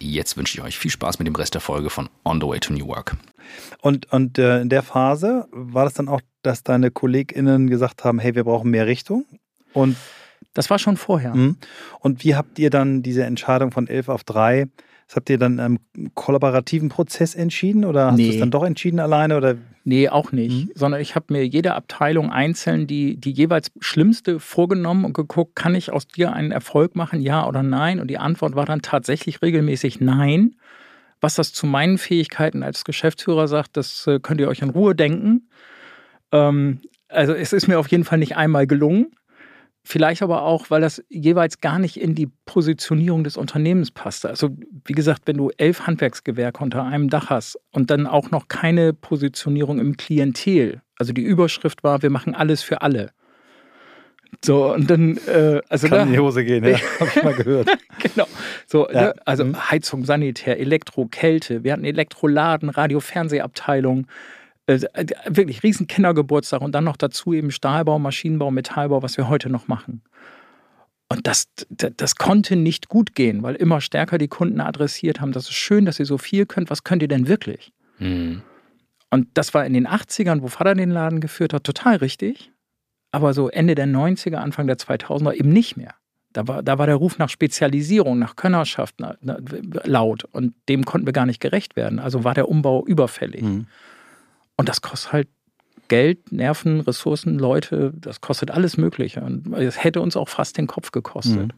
Speaker 1: jetzt wünsche ich euch viel Spaß mit dem Rest der Folge von On the Way to New Work.
Speaker 2: Und, und äh, in der Phase war das dann auch, dass deine KollegInnen gesagt haben, hey, wir brauchen mehr Richtung? Und
Speaker 3: das war schon vorher.
Speaker 2: Mh. Und wie habt ihr dann diese Entscheidung von 11 auf 3, das habt ihr dann im kollaborativen Prozess entschieden oder hast
Speaker 3: Nee.
Speaker 2: du es dann doch entschieden alleine? Oder?
Speaker 3: Nee, auch nicht.
Speaker 2: Mhm.
Speaker 3: Sondern ich habe mir jede Abteilung einzeln die, die jeweils schlimmste vorgenommen und geguckt, kann ich aus dir einen Erfolg machen, ja oder nein? Und die Antwort war dann tatsächlich regelmäßig nein. Was das zu meinen Fähigkeiten als Geschäftsführer sagt, das äh, könnt ihr euch in Ruhe denken. Ähm, also es ist mir auf jeden Fall nicht einmal gelungen. Vielleicht aber auch, weil das jeweils gar nicht in die Positionierung des Unternehmens passte. Also wie gesagt, wenn du elf Handwerksgewerke unter einem Dach hast und dann auch noch keine Positionierung im Klientel, also die Überschrift war, wir machen alles für alle. So, und dann, äh, also
Speaker 2: Kann
Speaker 3: da,
Speaker 2: in die Hose gehen, ja. Hab ich mal gehört.
Speaker 3: genau. So,
Speaker 2: Ja.
Speaker 3: ne, also
Speaker 2: Mhm.
Speaker 3: Heizung, Sanitär, Elektro, Kälte. Wir hatten Elektroladen, Radio, Fernsehabteilung. Äh, wirklich riesen Kindergeburtstag und dann noch dazu eben Stahlbau, Maschinenbau, Metallbau, was wir heute noch machen. Und das, das, das konnte nicht gut gehen, weil immer stärker die Kunden adressiert haben, das ist schön, dass ihr so viel könnt, was könnt ihr denn wirklich?
Speaker 1: Hm.
Speaker 3: Und das war in den 80ern, wo Vater den Laden geführt hat, total richtig. Aber so Ende der 90er, Anfang der 2000er eben nicht mehr. Da war, da war der Ruf nach Spezialisierung, nach Könnerschaft na, na, laut. Und dem konnten wir gar nicht gerecht werden. Also war der Umbau überfällig.
Speaker 2: Mhm.
Speaker 3: Und das kostet halt Geld, Nerven, Ressourcen, Leute, das kostet alles Mögliche. Und es hätte uns auch fast den Kopf gekostet.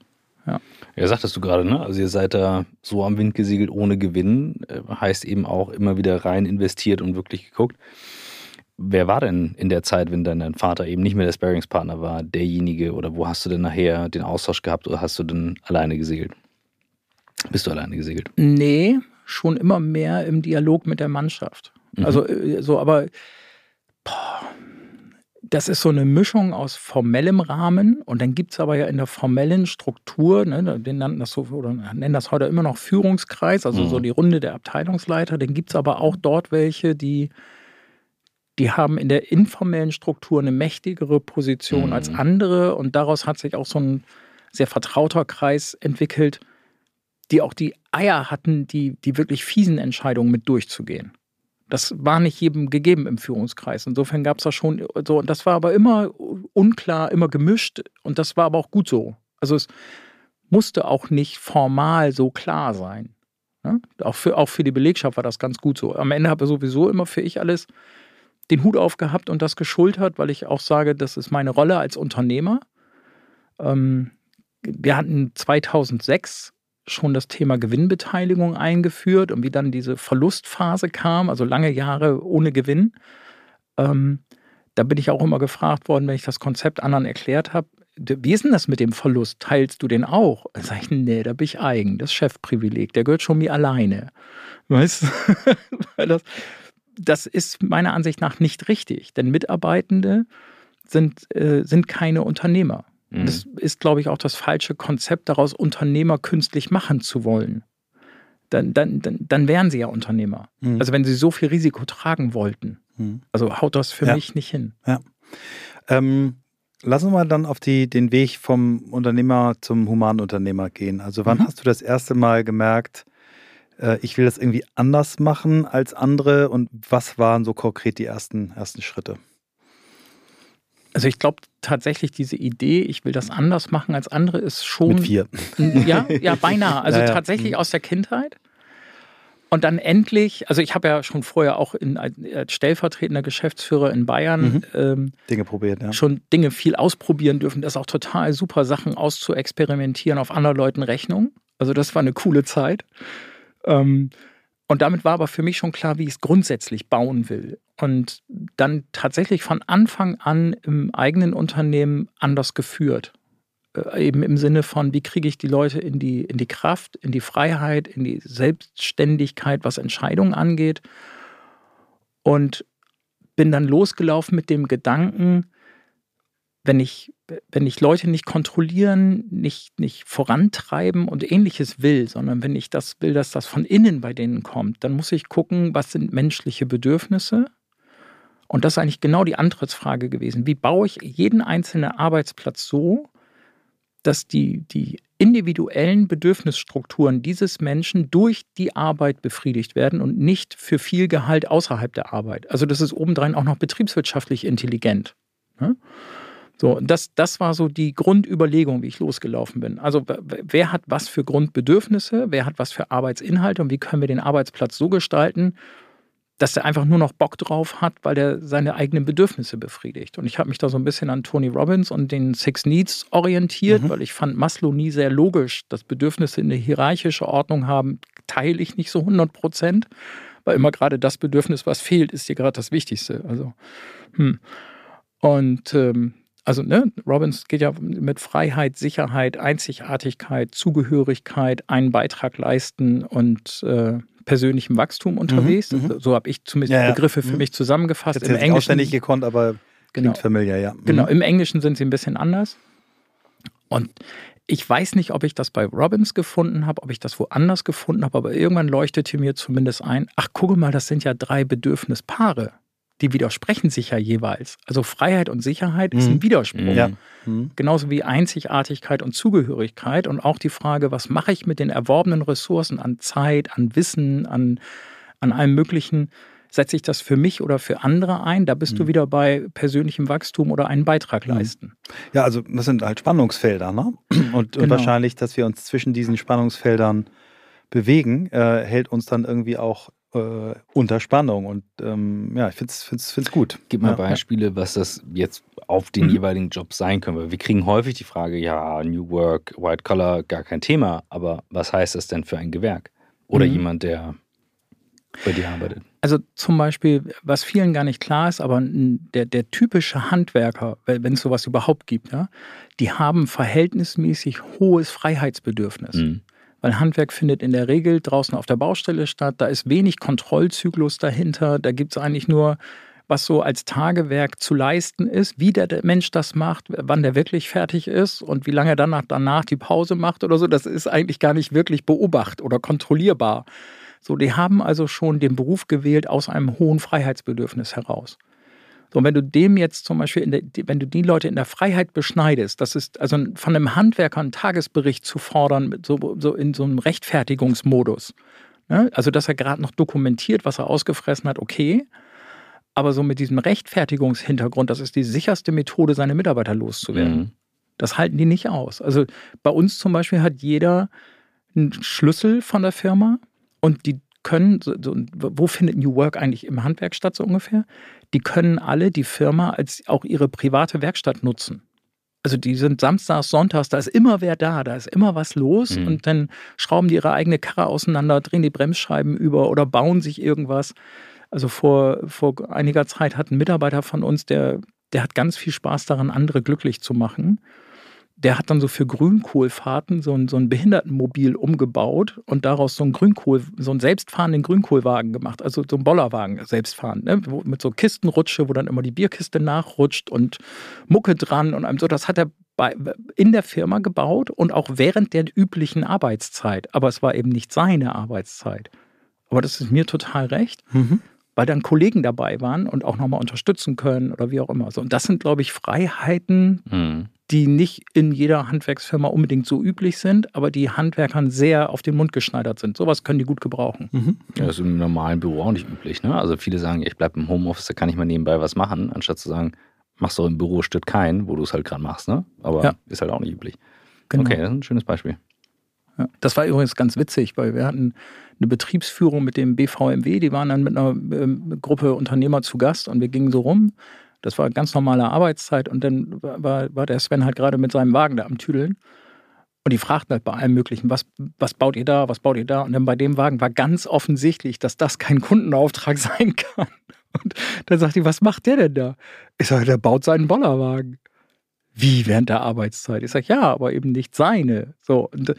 Speaker 1: Ja, sagtest du gerade, ne? Also ihr seid da so am Wind gesegelt ohne Gewinn. Äh, Heißt eben auch immer wieder rein investiert und wirklich geguckt. Wer war denn in der Zeit, wenn dann dein Vater eben nicht mehr der Sparingspartner war, derjenige oder wo hast du denn nachher den Austausch gehabt oder hast du denn alleine gesegelt? Bist du alleine gesegelt?
Speaker 3: Nee, schon immer mehr im Dialog mit der Mannschaft.
Speaker 1: Mhm.
Speaker 3: Also äh, so, aber boah, das ist so eine Mischung aus formellem Rahmen und dann gibt es aber ja in der formellen Struktur, ne, den nannten das so, oder nennen das heute immer noch Führungskreis, also
Speaker 1: Mhm.
Speaker 3: so die Runde der Abteilungsleiter, dann gibt es aber auch dort welche, die die haben in der informellen Struktur eine mächtigere Position
Speaker 1: Mhm.
Speaker 3: als andere und daraus hat sich auch so ein sehr vertrauter Kreis entwickelt, die auch die Eier hatten, die, die wirklich fiesen Entscheidungen mit durchzugehen. Das war nicht jedem gegeben im Führungskreis. Insofern gab es da schon so, und das war aber immer unklar, immer gemischt und das war aber auch gut so. Also es musste auch nicht formal so klar sein. Ne? Auch, für, auch für die Belegschaft war das ganz gut so. Am Ende habe sowieso immer für ich alles den Hut aufgehabt und das geschultert, weil ich auch sage, das ist meine Rolle als Unternehmer. Ähm, wir hatten 2006 schon das Thema Gewinnbeteiligung eingeführt und wie dann diese Verlustphase kam, also lange Jahre ohne Gewinn. Ähm, da bin ich auch immer gefragt worden, wenn ich das Konzept anderen erklärt habe, wie ist denn das mit dem Verlust? Teilst du den auch? Dann sage ich, nee, da bin ich eigen. Das Chefprivileg. Der gehört schon mir alleine. Weißt du? Das, das ist meiner Ansicht nach nicht richtig. Denn Mitarbeitende sind, äh, sind keine Unternehmer.
Speaker 1: Mhm.
Speaker 3: Das ist, glaube ich, auch das falsche Konzept, daraus Unternehmer künstlich machen zu wollen. Dann, dann, dann, dann wären sie ja Unternehmer.
Speaker 2: Mhm.
Speaker 3: Also wenn sie so viel Risiko tragen wollten.
Speaker 2: Mhm.
Speaker 3: Also haut das für
Speaker 2: Ja.
Speaker 3: mich nicht hin.
Speaker 2: Ähm, lass uns mal dann auf die, den Weg vom Unternehmer zum Humanunternehmer gehen. Also wann
Speaker 3: Mhm.
Speaker 2: hast du das erste Mal gemerkt, äh, ich will das irgendwie anders machen als andere und was waren so konkret die ersten, ersten Schritte?
Speaker 3: Also ich glaube tatsächlich, diese Idee, ich will das anders machen als andere, ist schon.
Speaker 2: Mit vier.
Speaker 3: Ja, ja, beinahe. Also
Speaker 2: Ja, ja.
Speaker 3: tatsächlich
Speaker 2: Mhm.
Speaker 3: aus der Kindheit. Und dann endlich, also ich habe ja schon vorher auch in, als stellvertretender Geschäftsführer in Bayern
Speaker 2: Mhm.
Speaker 3: ähm,
Speaker 2: Dinge probiert, ja.
Speaker 3: schon Dinge viel ausprobieren dürfen. Das ist auch total super, Sachen auszuexperimentieren auf anderen Leuten Rechnung. Also das war eine coole Zeit. Ähm, und damit war aber für mich schon klar, wie ich es grundsätzlich bauen will. Und dann tatsächlich von Anfang an im eigenen Unternehmen anders geführt. Äh, eben im Sinne von, wie kriege ich die Leute in die, in die Kraft, in die Freiheit, in die Selbstständigkeit, was Entscheidungen angeht. Und bin dann losgelaufen mit dem Gedanken, wenn ich, wenn ich Leute nicht kontrollieren, nicht, nicht vorantreiben und ähnliches will, sondern wenn ich das will, dass das von innen bei denen kommt, dann muss ich gucken, was sind menschliche Bedürfnisse. Und das ist eigentlich genau die Antrittsfrage gewesen. Wie baue ich jeden einzelnen Arbeitsplatz so, dass die, die individuellen Bedürfnisstrukturen dieses Menschen durch die Arbeit befriedigt werden und nicht für viel Gehalt außerhalb der Arbeit. Also das ist obendrein auch noch betriebswirtschaftlich intelligent. Ne? So, das, das war so die Grundüberlegung, wie ich losgelaufen bin. Also wer hat was für Grundbedürfnisse, wer hat was für Arbeitsinhalte und wie können wir den Arbeitsplatz so gestalten, dass er einfach nur noch Bock drauf hat, weil er seine eigenen Bedürfnisse befriedigt. Und ich habe mich da so ein bisschen an Tony Robbins und den Six Needs orientiert,
Speaker 2: Mhm.
Speaker 3: weil ich fand Maslow nie sehr logisch, dass Bedürfnisse eine hierarchische Ordnung haben, teile ich nicht so 100 Prozent, weil immer gerade das Bedürfnis, was fehlt, ist dir gerade das Wichtigste. Also, hm. Und ähm, also, ne, Robbins geht ja mit Freiheit, Sicherheit, Einzigartigkeit, Zugehörigkeit, einen Beitrag leisten und äh, persönlichem Wachstum unterwegs.
Speaker 2: mhm.
Speaker 3: So habe ich zumindest
Speaker 2: Ja, ja.
Speaker 3: Begriffe für
Speaker 2: Mhm.
Speaker 3: mich zusammengefasst.
Speaker 2: Jetzt jetzt nicht auswendig gekonnt, aber
Speaker 3: genau,
Speaker 2: klingt familiar, ja. Mhm.
Speaker 3: genau, im Englischen sind sie ein bisschen anders. Und ich weiß nicht, ob ich das bei Robbins gefunden habe, ob ich das woanders gefunden habe, aber irgendwann leuchtete mir zumindest ein, ach, gucke mal, das sind ja drei Bedürfnispaare. Die widersprechen sich ja jeweils. Also Freiheit und Sicherheit ist
Speaker 2: Mhm.
Speaker 3: ein Widerspruch.
Speaker 1: Mhm.
Speaker 2: Ja. Mhm.
Speaker 3: Genauso wie Einzigartigkeit und Zugehörigkeit und auch die Frage, was mache ich mit den erworbenen Ressourcen an Zeit, an Wissen, an, an allem Möglichen? Setze ich das für mich oder für andere ein? Da bist du
Speaker 2: Mhm.
Speaker 3: wieder bei persönlichem Wachstum oder einen Beitrag
Speaker 2: Mhm.
Speaker 3: leisten.
Speaker 2: Ja, also das sind halt Spannungsfelder, ne? Und, und
Speaker 3: Genau.
Speaker 2: wahrscheinlich, dass wir uns zwischen diesen Spannungsfeldern bewegen, äh, hält uns dann irgendwie auch äh, unter Spannung. Und ähm, ja, ich finde es find's, find's gut.
Speaker 1: Gib mal
Speaker 2: ja.
Speaker 1: Beispiele, was das jetzt auf den
Speaker 3: Mhm.
Speaker 1: jeweiligen Job sein können. Weil wir kriegen häufig die Frage, ja, New Work, White Collar, gar kein Thema. Aber was heißt das denn für ein Gewerk? Oder
Speaker 3: Mhm.
Speaker 1: jemand, der bei dir arbeitet?
Speaker 3: Also zum Beispiel, was vielen gar nicht klar ist, aber der, der typische Handwerker, wenn wenn es sowas überhaupt gibt, ja, die haben verhältnismäßig hohes Freiheitsbedürfnis.
Speaker 1: Mhm.
Speaker 3: Weil Handwerk findet in der Regel draußen auf der Baustelle statt. Da ist wenig Kontrollzyklus dahinter. Da gibt es eigentlich nur, was so als Tagewerk zu leisten ist, wie der, Mensch das macht, wann der wirklich fertig ist und wie lange er danach, danach die Pause macht oder so. Das ist eigentlich gar nicht wirklich beobacht oder kontrollierbar. So, die haben also schon den Beruf gewählt aus einem hohen Freiheitsbedürfnis heraus. So, und wenn du dem jetzt zum Beispiel, in der, wenn du die Leute in der Freiheit beschneidest, das ist also von einem Handwerker einen Tagesbericht zu fordern, so, so in so einem Rechtfertigungsmodus. Ne? Also, dass er gerade noch dokumentiert, was er ausgefressen hat, okay. Aber so mit diesem Rechtfertigungshintergrund, das ist die sicherste Methode, seine Mitarbeiter loszuwerden.
Speaker 1: Mhm.
Speaker 3: Das halten die nicht aus. Also bei uns zum Beispiel hat jeder einen Schlüssel von der Firma und die können, so, so, wo findet New Work eigentlich im Handwerk statt, so ungefähr? Die können alle die Firma als auch ihre private Werkstatt nutzen. Also die sind samstags, sonntags, da ist immer wer da, da ist immer was los
Speaker 1: Mhm.
Speaker 3: und dann schrauben die ihre eigene Karre auseinander, drehen die Bremsscheiben über oder bauen sich irgendwas. Also vor, vor einiger Zeit hat ein Mitarbeiter von uns, der, der hat ganz viel Spaß daran, andere glücklich zu machen. Der hat dann so für Grünkohlfahrten so ein, so ein Behindertenmobil umgebaut und daraus so einen Grünkohl, so einen selbstfahrenden Grünkohlwagen gemacht, also so einen Bollerwagen selbstfahrend, ne? mit so Kistenrutsche, wo dann immer die Bierkiste nachrutscht und Mucke dran und einem so. Das hat er bei, in der Firma gebaut und auch während der üblichen Arbeitszeit. Aber es war eben nicht seine Arbeitszeit. Aber das ist mir total recht. Mhm weil dann Kollegen dabei waren und auch nochmal unterstützen können oder wie auch immer. So, und das sind, glaube ich, Freiheiten, mhm die nicht in jeder Handwerksfirma unbedingt so üblich sind, aber die Handwerkern sehr auf den Mund geschneidert sind. Sowas können die gut gebrauchen.
Speaker 1: Mhm. Ja, das ist im normalen Büro auch nicht üblich. Ne? Also viele sagen, ich bleibe im Homeoffice, da kann ich mal nebenbei was machen, anstatt zu sagen, machst du im Büro stört keinen, wo du es halt gerade machst. Ne? Aber ja. ist halt auch nicht üblich. Genau. Okay, das ist ein schönes Beispiel.
Speaker 3: Das war übrigens ganz witzig, weil wir hatten eine Betriebsführung mit dem BVMW, die waren dann mit einer ähm, Gruppe Unternehmer zu Gast und wir gingen so rum das war ganz normale Arbeitszeit und dann war, war der Sven halt gerade mit seinem Wagen da am Tüdeln. Und die fragten halt bei allem Möglichen, was, was baut ihr da, was baut ihr da? Und dann bei dem Wagen war ganz offensichtlich, dass das kein Kundenauftrag sein kann. Und dann sagt die, was macht der denn da? Ich sage, der baut seinen Bollerwagen. Wie während der Arbeitszeit? Ich sage, ja, aber eben nicht seine. So, und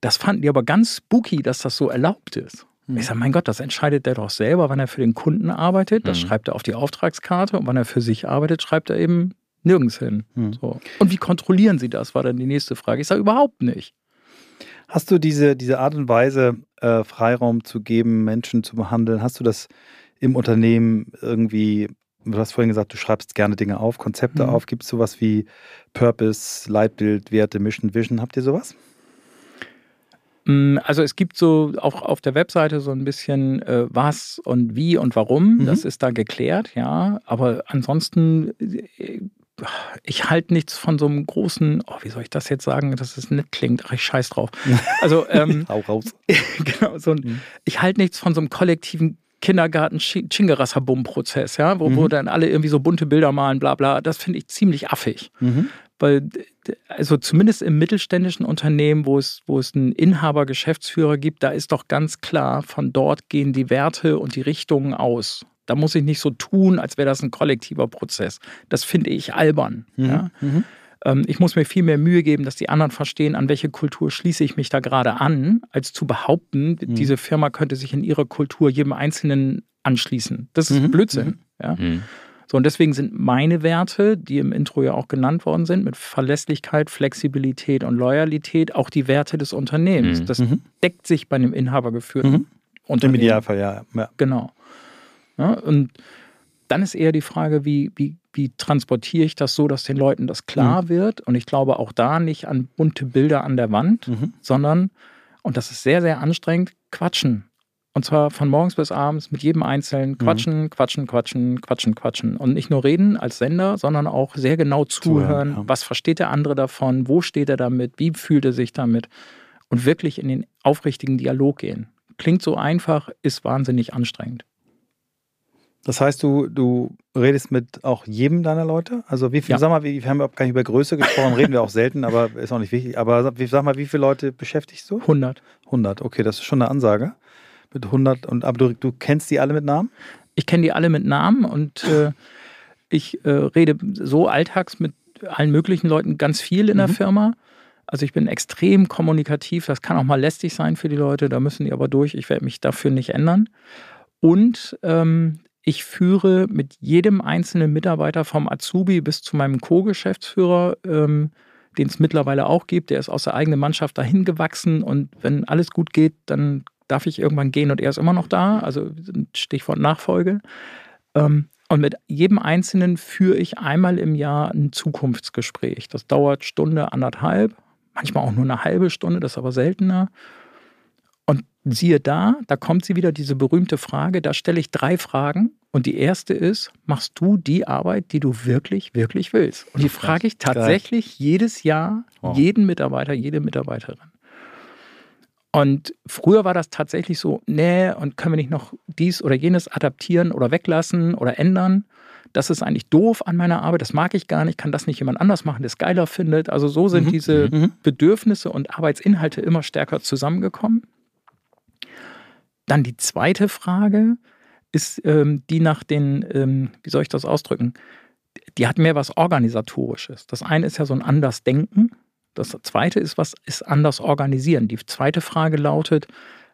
Speaker 3: das fanden die aber ganz spooky, dass das so erlaubt ist. Ich sage, mein Gott, das entscheidet der doch selber, wann er für den Kunden arbeitet. Das mhm. schreibt er auf die Auftragskarte und wann er für sich arbeitet, schreibt er eben nirgends hin. Mhm. So. Und wie kontrollieren Sie das, war dann die nächste Frage. Ich sage, überhaupt nicht.
Speaker 2: Hast du diese, diese Art und Weise, äh, Freiraum zu geben, Menschen zu behandeln, hast du das im Unternehmen irgendwie, du hast vorhin gesagt, du schreibst gerne Dinge auf, Konzepte mhm. auf. Gibt es sowas wie Purpose, Leitbild, Werte, Mission, Vision? Habt ihr sowas?
Speaker 3: Mm, also es gibt so auch auf der Webseite so ein bisschen äh, was und wie und warum. Mhm. Das ist da geklärt, ja. Aber ansonsten, äh, ich halte nichts von so einem großen, oh, wie soll ich das jetzt sagen, dass es nett klingt? Ach, ich scheiß drauf. Also, ähm,
Speaker 2: Hau raus.
Speaker 3: genau, so ein, mhm. ich halte nichts von so einem kollektiven Kindergarten Chingerasser-Bumm-Prozess, ja, wo, mhm. wo dann alle irgendwie so bunte Bilder malen, bla bla. Das finde ich ziemlich affig. Mhm weil also zumindest im mittelständischen Unternehmen, wo es, wo es einen Inhaber, Geschäftsführer gibt, da ist doch ganz klar, von dort gehen die Werte und die Richtungen aus. Da muss ich nicht so tun, als wäre das ein kollektiver Prozess. Das finde ich albern. Mhm. Ja? Mhm. Ähm, ich muss mir viel mehr Mühe geben, dass die anderen verstehen, an welche Kultur schließe ich mich da gerade an, als zu behaupten, mhm. diese Firma könnte sich in ihrer Kultur jedem Einzelnen anschließen. Das ist mhm. Blödsinn. Mhm. Ja? So, und deswegen sind meine Werte, die im Intro ja auch genannt worden sind, mit Verlässlichkeit, Flexibilität und Loyalität, auch die Werte des Unternehmens. Mhm. Das mhm. deckt sich bei einem inhabergeführten mhm.
Speaker 2: Unternehmen. Im Idealfall, ja.
Speaker 3: ja. Genau. Ja, und dann ist eher die Frage, wie, wie, wie transportiere ich das so, dass den Leuten das klar mhm. wird? Und ich glaube auch da nicht an bunte Bilder an der Wand, mhm. sondern, und das ist sehr, sehr anstrengend, quatschen. Und zwar von morgens bis abends mit jedem Einzelnen mhm. quatschen, mhm. quatschen, quatschen, quatschen, quatschen. Und nicht nur reden als Sender, sondern auch sehr genau zuhören. ja. Was versteht der andere davon? Wo steht er damit? Wie fühlt er sich damit? Und wirklich in den aufrichtigen Dialog gehen. Klingt so einfach, ist wahnsinnig anstrengend.
Speaker 2: Das heißt, du, du redest mit auch jedem deiner Leute? Also wie viel, ja. sag mal, wir haben überhaupt gar nicht über Größe gesprochen, reden wir auch selten, aber ist auch nicht wichtig. Aber sag mal, wie viele Leute beschäftigst du?
Speaker 3: 100.
Speaker 2: 100, okay, das ist schon eine Ansage mit 100 und aber du, du kennst die alle mit Namen?
Speaker 3: Ich kenne die alle mit Namen und äh, ich äh, rede so alltags mit allen möglichen Leuten ganz viel in mhm. der Firma. Also ich bin extrem kommunikativ, das kann auch mal lästig sein für die Leute, da müssen die aber durch, ich werde mich dafür nicht ändern. Und ähm, ich führe mit jedem einzelnen Mitarbeiter vom Azubi bis zu meinem Co-Geschäftsführer, ähm, den es mittlerweile auch gibt, der ist aus der eigenen Mannschaft dahin gewachsen und wenn alles gut geht, dann darf ich irgendwann gehen und er ist immer noch da, also Stichwort Nachfolge. Ähm, und mit jedem Einzelnen führe ich einmal im Jahr ein Zukunftsgespräch. Das dauert Stunde, anderthalb, manchmal auch nur eine halbe Stunde, das ist aber seltener. Und siehe da, da kommt sie wieder, diese berühmte Frage, da stelle ich drei Fragen. Und die erste ist, machst du die Arbeit, die du wirklich, wirklich willst? Und die frage ich tatsächlich jedes Jahr jeden Mitarbeiter, jede Mitarbeiterin. Und früher war das tatsächlich so, nee, und können wir nicht noch dies oder jenes adaptieren oder weglassen oder ändern? Das ist eigentlich doof an meiner Arbeit, das mag ich gar nicht, kann das nicht jemand anders machen, der es geiler findet. Also so sind mhm. diese mhm. Bedürfnisse und Arbeitsinhalte immer stärker zusammengekommen. Dann die zweite Frage ist ähm, die nach den, ähm, wie soll ich das ausdrücken? Die hat mehr was Organisatorisches. Das eine ist ja so ein Andersdenken Das zweite ist, was ist anders organisieren? Die zweite Frage lautet,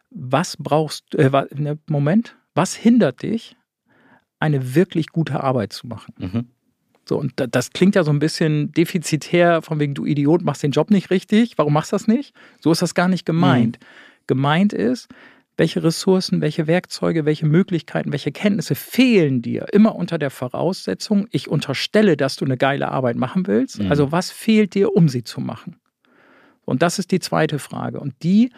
Speaker 3: was brauchst du, äh, ne, Moment, was hindert dich, eine wirklich gute Arbeit zu machen? Mhm. So, und das klingt ja so ein bisschen defizitär, von wegen, du Idiot, machst den Job nicht richtig, warum machst du das nicht? So ist das gar nicht gemeint. Mhm. Gemeint ist, welche Ressourcen, welche Werkzeuge, welche Möglichkeiten, welche Kenntnisse fehlen dir? Immer unter der Voraussetzung, ich unterstelle, dass du eine geile Arbeit machen willst. Mhm. Also was fehlt dir, um sie zu machen? Und das ist die zweite Frage. Und die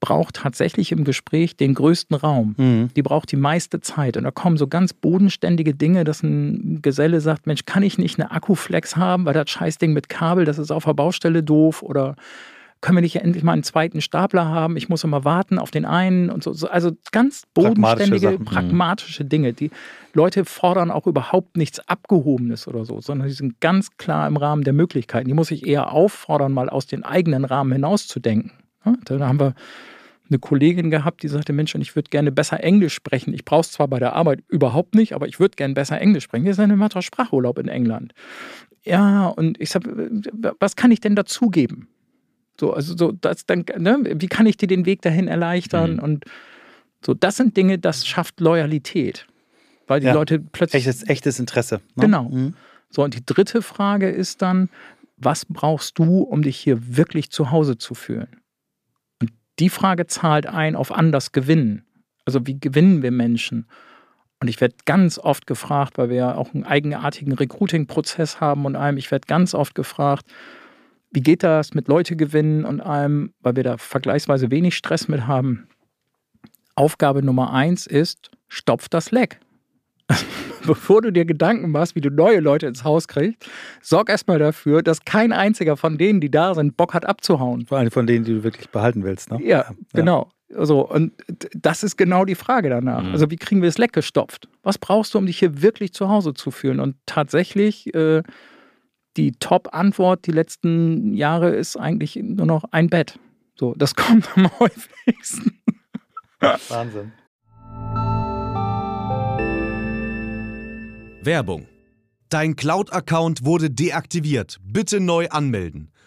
Speaker 3: braucht tatsächlich im Gespräch den größten Raum. Mhm. Die braucht die meiste Zeit. Und da kommen so ganz bodenständige Dinge, dass ein Geselle sagt, Mensch, kann ich nicht eine Akkuflex haben, weil das Scheißding mit Kabel, das ist auf der Baustelle doof oder können wir nicht endlich mal einen zweiten Stapler haben? Ich muss immer warten auf den einen und so. Also ganz bodenständige, pragmatische, pragmatische Dinge. Die Leute fordern auch überhaupt nichts Abgehobenes oder so, sondern die sind ganz klar im Rahmen der Möglichkeiten. Die muss ich eher auffordern, mal aus den eigenen Rahmen hinauszudenken. Da haben wir eine Kollegin gehabt, die sagte, Mensch, ich würde gerne besser Englisch sprechen. Ich brauche es zwar bei der Arbeit überhaupt nicht, aber ich würde gerne besser Englisch sprechen. Wir sind im Sprachurlaub in England. Ja, und ich sage, was kann ich denn dazugeben? So, also so, das dann, ne? wie kann ich dir den Weg dahin erleichtern? Mhm. Und so, das sind Dinge, das schafft Loyalität. Weil die ja, Leute plötzlich.
Speaker 2: Echtes, echtes Interesse.
Speaker 3: Ne? Genau. Mhm. So, und die dritte Frage ist dann, was brauchst du, um dich hier wirklich zu Hause zu fühlen? Und die Frage zahlt ein auf anders gewinnen. Also wie gewinnen wir Menschen? Und ich werde ganz oft gefragt, weil wir ja auch einen eigenartigen Recruiting-Prozess haben und allem, ich werde ganz oft gefragt, wie geht das mit Leute gewinnen und allem, weil wir da vergleichsweise wenig Stress mit haben? Aufgabe Nummer eins ist, stopf das Leck. Bevor du dir Gedanken machst, wie du neue Leute ins Haus kriegst, sorg erstmal dafür, dass kein einziger von denen, die da sind, Bock hat abzuhauen.
Speaker 2: Vor allem von denen, die du wirklich behalten willst. Ne?
Speaker 3: Ja, ja, genau. So, und das ist genau die Frage danach. Mhm. Also, wie kriegen wir das Leck gestopft? Was brauchst du, um dich hier wirklich zu Hause zu fühlen? Und tatsächlich äh, die Top-Antwort die letzten Jahre ist eigentlich nur noch ein Bett. So, das kommt am häufigsten.
Speaker 2: Wahnsinn.
Speaker 4: Werbung. Dein Cloud-Account wurde deaktiviert. Bitte neu anmelden.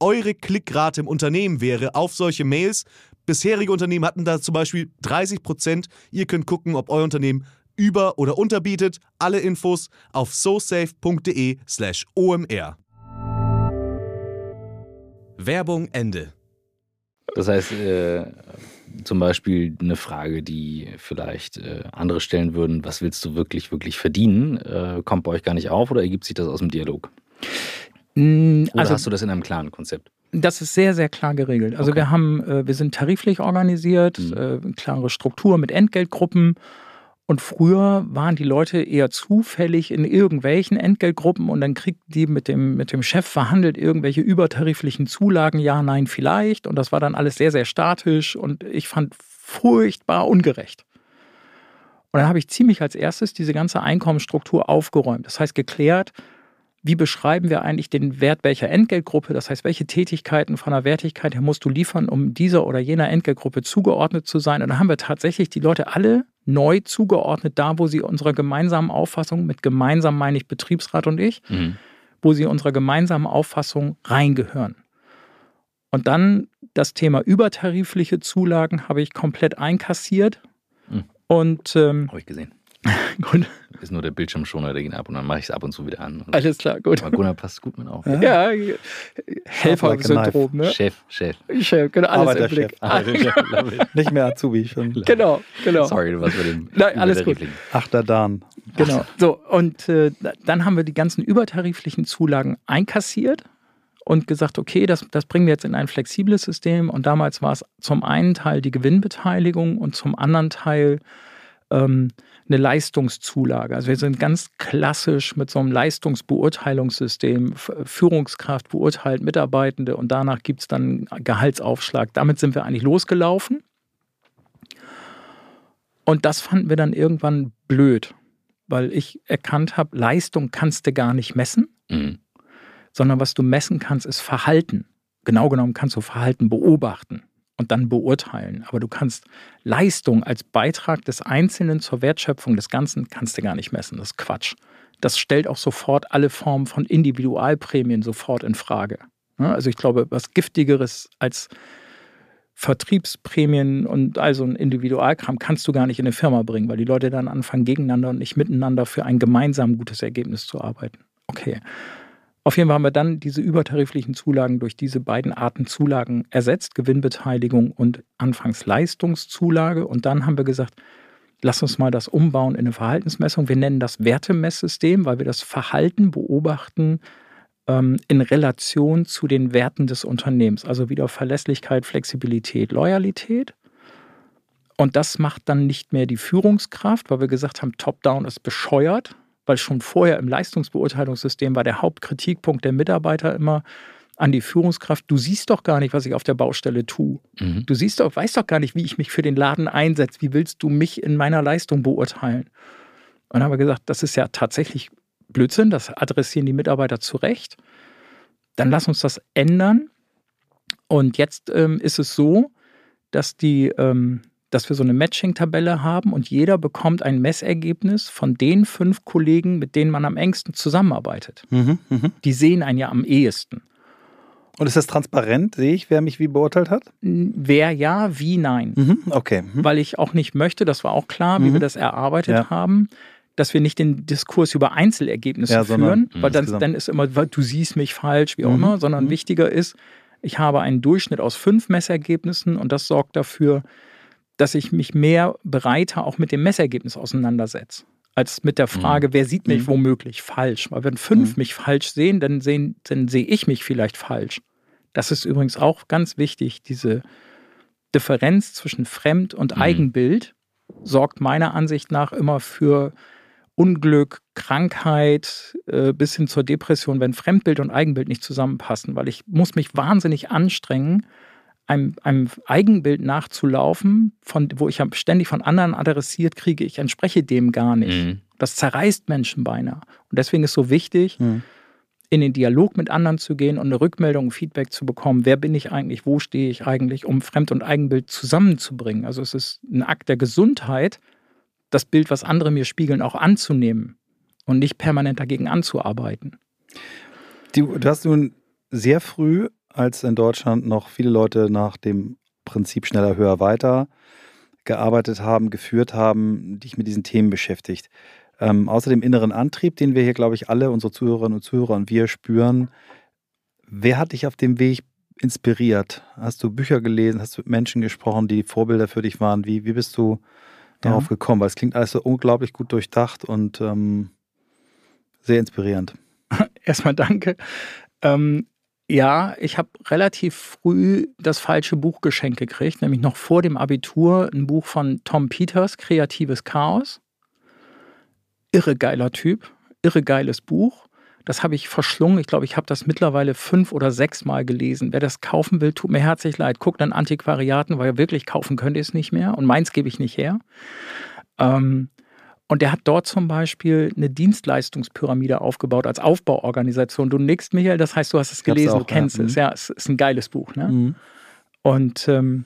Speaker 4: eure Klickrate im Unternehmen wäre auf solche Mails. Bisherige Unternehmen hatten da zum Beispiel 30 Prozent. Ihr könnt gucken, ob euer Unternehmen über- oder unterbietet. Alle Infos auf sosafe.de/slash omr. Werbung Ende.
Speaker 1: Das heißt, äh, zum Beispiel eine Frage, die vielleicht äh, andere stellen würden: Was willst du wirklich, wirklich verdienen? Äh, kommt bei euch gar nicht auf oder ergibt sich das aus dem Dialog?
Speaker 3: Mm,
Speaker 1: Oder also, hast du das in einem klaren Konzept?
Speaker 3: Das ist sehr, sehr klar geregelt. Also okay. wir haben, äh, wir sind tariflich organisiert, mhm. äh, klare Struktur mit Entgeltgruppen. Und früher waren die Leute eher zufällig in irgendwelchen Entgeltgruppen und dann kriegt die mit dem, mit dem Chef verhandelt irgendwelche übertariflichen Zulagen, ja, nein, vielleicht. Und das war dann alles sehr, sehr statisch und ich fand furchtbar ungerecht. Und dann habe ich ziemlich als erstes diese ganze Einkommensstruktur aufgeräumt. Das heißt, geklärt, wie beschreiben wir eigentlich den Wert welcher Entgeltgruppe? Das heißt, welche Tätigkeiten von der Wertigkeit her musst du liefern, um dieser oder jener Entgeltgruppe zugeordnet zu sein? Und da haben wir tatsächlich die Leute alle neu zugeordnet, da wo sie unserer gemeinsamen Auffassung, mit gemeinsam meine ich Betriebsrat und ich, mhm. wo sie unserer gemeinsamen Auffassung reingehören. Und dann das Thema übertarifliche Zulagen habe ich komplett einkassiert. Mhm. Und ähm,
Speaker 1: habe ich gesehen.
Speaker 3: Gut.
Speaker 1: Ist nur der Bildschirmschoner, der geht ab und dann mache ich es ab und zu wieder an.
Speaker 3: Alles klar, gut.
Speaker 1: aber Gunnar passt gut mit auf.
Speaker 3: Ja, Helfer-Syndrom, ne?
Speaker 1: Chef, Chef.
Speaker 3: Chef, genau, alles im
Speaker 2: Arbeiterchef.
Speaker 3: Blick.
Speaker 1: Ah, der Chef, love it.
Speaker 2: Nicht mehr Azubi, schon.
Speaker 3: Genau, genau.
Speaker 1: Sorry, du warst bei dem.
Speaker 3: Nein, alles gut.
Speaker 1: Riebling.
Speaker 2: Achter Dan.
Speaker 3: Genau. So, und äh, dann haben wir die ganzen übertariflichen Zulagen einkassiert und gesagt, okay, das, das bringen wir jetzt in ein flexibles System. Und damals war es zum einen Teil die Gewinnbeteiligung und zum anderen Teil ähm, eine Leistungszulage. Also wir sind ganz klassisch mit so einem Leistungsbeurteilungssystem. Führungskraft beurteilt Mitarbeitende und danach gibt es dann Gehaltsaufschlag. Damit sind wir eigentlich losgelaufen. Und das fanden wir dann irgendwann blöd, weil ich erkannt habe, Leistung kannst du gar nicht messen,
Speaker 1: Mhm.
Speaker 3: sondern was du messen kannst, ist Verhalten. Genau genommen kannst du Verhalten beobachten und dann beurteilen. Aber du kannst Leistung als Beitrag des Einzelnen zur Wertschöpfung des Ganzen kannst du gar nicht messen. Das ist Quatsch. Das stellt auch sofort alle Formen von Individualprämien sofort in Frage. Also ich glaube, was Giftigeres als Vertriebsprämien und also ein Individualkram kannst du gar nicht in eine Firma bringen, weil die Leute dann anfangen, gegeneinander und nicht miteinander für ein gemeinsam gutes Ergebnis zu arbeiten. Okay. Auf jeden Fall haben wir dann diese übertariflichen Zulagen durch diese beiden Arten Zulagen ersetzt, Gewinnbeteiligung und Anfangsleistungszulage. Und dann haben wir gesagt, lass uns mal das umbauen in eine Verhaltensmessung. Wir nennen das Wertemesssystem, weil wir das Verhalten beobachten ähm, in Relation zu den Werten des Unternehmens. Also wieder Verlässlichkeit, Flexibilität, Loyalität. Und das macht dann nicht mehr die Führungskraft, weil wir gesagt haben, Top-Down ist bescheuert, weil schon vorher im Leistungsbeurteilungssystem war der Hauptkritikpunkt der Mitarbeiter immer an die Führungskraft, du siehst doch gar nicht, was ich auf der Baustelle tue.
Speaker 1: Mhm.
Speaker 3: Du siehst doch, weißt doch gar nicht, wie ich mich für den Laden einsetze. Wie willst du mich in meiner Leistung beurteilen? Und dann haben wir gesagt, das ist ja tatsächlich Blödsinn, das adressieren die Mitarbeiter zu Recht. Dann lass uns das ändern. Und jetzt ähm, ist es so, dass die, ähm, dass wir so eine Matching-Tabelle haben und jeder bekommt ein Messergebnis von den fünf Kollegen, mit denen man am engsten zusammenarbeitet.
Speaker 2: Mhm, mhm.
Speaker 3: Die sehen einen ja am ehesten.
Speaker 2: Und ist das transparent? Sehe ich, wer mich wie beurteilt hat?
Speaker 3: Wer ja, wie nein.
Speaker 2: Mhm. Okay. Mhm.
Speaker 3: weil ich auch nicht möchte, das war auch klar, wie
Speaker 2: Mhm.
Speaker 3: wir das erarbeitet
Speaker 2: Ja.
Speaker 3: haben, dass wir nicht den Diskurs über Einzelergebnisse
Speaker 2: Ja,
Speaker 3: führen,
Speaker 1: mhm,
Speaker 3: weil dann, dann ist immer, du siehst mich falsch, wie auch
Speaker 2: Mhm,
Speaker 3: immer, sondern wichtiger ist, ich habe einen Durchschnitt aus fünf Messergebnissen und das sorgt dafür, dass ich mich mehr breiter auch mit dem Messergebnis auseinandersetze, als mit der Frage, wer sieht mich
Speaker 2: Mhm.
Speaker 3: womöglich falsch. Weil wenn fünf
Speaker 2: Mhm.
Speaker 3: mich falsch sehen, dann, sehen, dann sehe ich mich vielleicht falsch. Das ist übrigens auch ganz wichtig, diese Differenz zwischen Fremd- und
Speaker 1: Mhm.
Speaker 3: Eigenbild sorgt meiner Ansicht nach immer für Unglück, Krankheit äh, bis hin zur Depression, wenn Fremdbild und Eigenbild nicht zusammenpassen, weil ich muss mich wahnsinnig anstrengen, einem, einem Eigenbild nachzulaufen, von, wo ich ständig von anderen adressiert kriege, ich entspreche dem gar nicht.
Speaker 1: Mhm.
Speaker 3: Das zerreißt Menschen beinahe. Und deswegen ist so wichtig,
Speaker 2: Mhm.
Speaker 3: in den Dialog mit anderen zu gehen und eine Rückmeldung, ein Feedback zu bekommen. Wer bin ich eigentlich? Wo stehe ich eigentlich? Um Fremd- und Eigenbild zusammenzubringen. Also es ist ein Akt der Gesundheit, das Bild, was andere mir spiegeln, auch anzunehmen und nicht permanent dagegen anzuarbeiten.
Speaker 2: Du, du hast nun sehr früh, als in Deutschland noch viele Leute nach dem Prinzip schneller, höher, weiter gearbeitet haben, geführt haben, dich mit diesen Themen beschäftigt. Ähm, außer dem inneren Antrieb, den wir hier, glaube ich, alle, unsere Zuhörerinnen und Zuhörer und wir spüren, wer hat dich auf dem Weg inspiriert? Hast du Bücher gelesen? Hast du mit Menschen gesprochen, die Vorbilder für dich waren? Wie, wie bist du darauf
Speaker 3: Ja.
Speaker 2: gekommen? Weil es klingt alles so unglaublich gut durchdacht und ähm, sehr inspirierend.
Speaker 3: Erstmal danke. Ähm, ja, ich habe relativ früh das falsche Buch geschenkt gekriegt, nämlich noch vor dem Abitur ein Buch von Tom Peters, Kreatives Chaos. Irre geiler Typ, irre geiles Buch. Das habe ich verschlungen. Ich glaube, ich habe das mittlerweile fünf oder sechs Mal gelesen. Wer das kaufen will, tut mir herzlich leid. Guckt an Antiquariaten, weil wirklich kaufen könnt ihr es nicht mehr. Und meins gebe ich nicht her. Ähm, und der hat dort zum Beispiel eine Dienstleistungspyramide aufgebaut als Aufbauorganisation. Du nickst, Michael, das heißt, du hast es gelesen,
Speaker 2: auch,
Speaker 3: du kennst
Speaker 2: ja.
Speaker 3: es. Ja, es ist ein geiles Buch. Ne?
Speaker 2: Mhm.
Speaker 3: Und, ähm,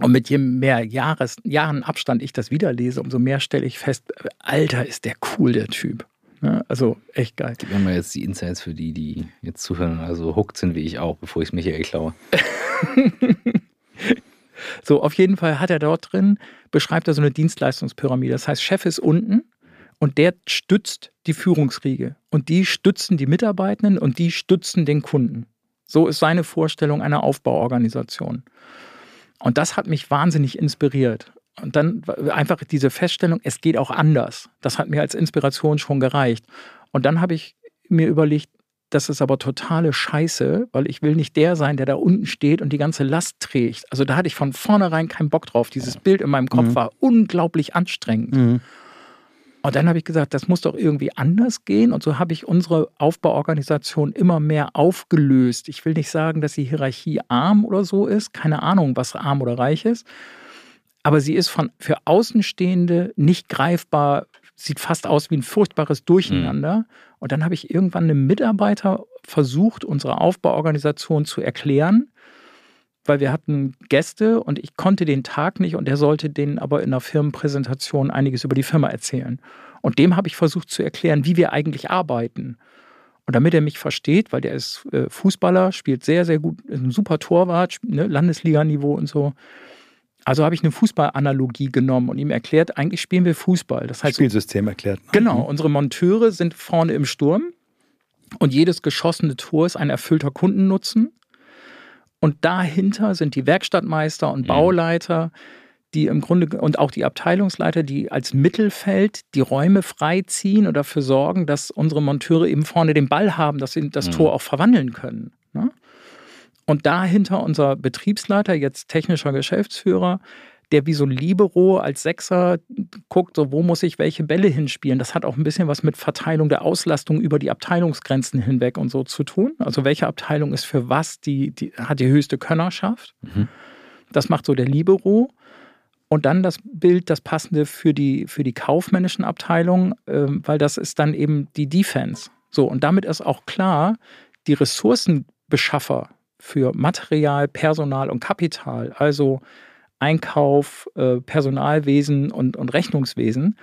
Speaker 3: und mit je mehr Jahres, Jahren Abstand ich das wieder lese, umso mehr stelle ich fest, Alter, ist der cool, der Typ. Ne? Also echt geil.
Speaker 1: Gib mir mal jetzt die Insights für die, die jetzt zuhören, also hooked sind wie ich auch, bevor ich es Michael klaue.
Speaker 3: So, auf jeden Fall hat er dort drin, beschreibt er so eine Dienstleistungspyramide. Das heißt, Chef ist unten Und der stützt die Führungsriege. Und die stützen die Mitarbeitenden und die stützen den Kunden. So ist seine Vorstellung einer Aufbauorganisation. Und das hat mich wahnsinnig inspiriert. Und dann einfach diese Feststellung, es geht auch anders. Das hat mir als Inspiration schon gereicht. Und dann habe ich mir überlegt, das ist aber totale Scheiße, weil ich will nicht der sein, der da unten steht und die ganze Last trägt. Also da hatte ich von vornherein keinen Bock drauf. Dieses Bild in meinem Kopf mhm. war unglaublich anstrengend. Mhm. Und dann habe ich gesagt, das muss doch irgendwie anders gehen. Und so habe ich unsere Aufbauorganisation immer mehr aufgelöst. Ich will nicht sagen, dass die Hierarchie arm oder so ist. Keine Ahnung, was arm oder reich ist. Aber sie ist von, für Außenstehende nicht greifbar, sieht fast aus wie ein furchtbares Durcheinander. Mhm. Und dann habe ich irgendwann einem Mitarbeiter versucht, unsere Aufbauorganisation zu erklären, weil wir hatten Gäste und ich konnte den Tag nicht und er sollte denen aber in der Firmenpräsentation einiges über die Firma erzählen. Und dem habe ich versucht zu erklären, wie wir eigentlich arbeiten. Und damit er mich versteht, weil der ist äh, Fußballer, spielt sehr, sehr gut, ist ein super Torwart, ne, Landesliganiveau und so, also habe ich eine Fußballanalogie genommen und ihm erklärt, eigentlich spielen wir Fußball. Das heißt,
Speaker 2: Spielsystem erklärt. Ne?
Speaker 3: Genau, mhm. unsere Monteure sind vorne im Sturm und jedes geschossene Tor ist ein erfüllter Kundennutzen. Und dahinter sind die Werkstattmeister und mhm. Bauleiter, die im Grunde und auch die Abteilungsleiter, die als Mittelfeld die Räume freiziehen und dafür sorgen, dass unsere Monteure eben vorne den Ball haben, dass sie das mhm. Tor auch verwandeln können. Ne? Und dahinter unser Betriebsleiter, jetzt technischer Geschäftsführer, der wie so ein Libero als Sechser guckt, so wo muss ich welche Bälle hinspielen. Das hat auch ein bisschen was mit Verteilung der Auslastung über die Abteilungsgrenzen hinweg und so zu tun. Also welche Abteilung ist für was, die, die hat die höchste Könnerschaft. Mhm. Das macht so der Libero. Und dann das Bild, das passende für die, für die kaufmännischen Abteilungen, äh, weil das ist dann eben die Defense. So, und damit ist auch klar, die Ressourcenbeschaffer für Material, Personal und Kapital, also Einkauf, äh, Personalwesen und, und Rechnungswesen,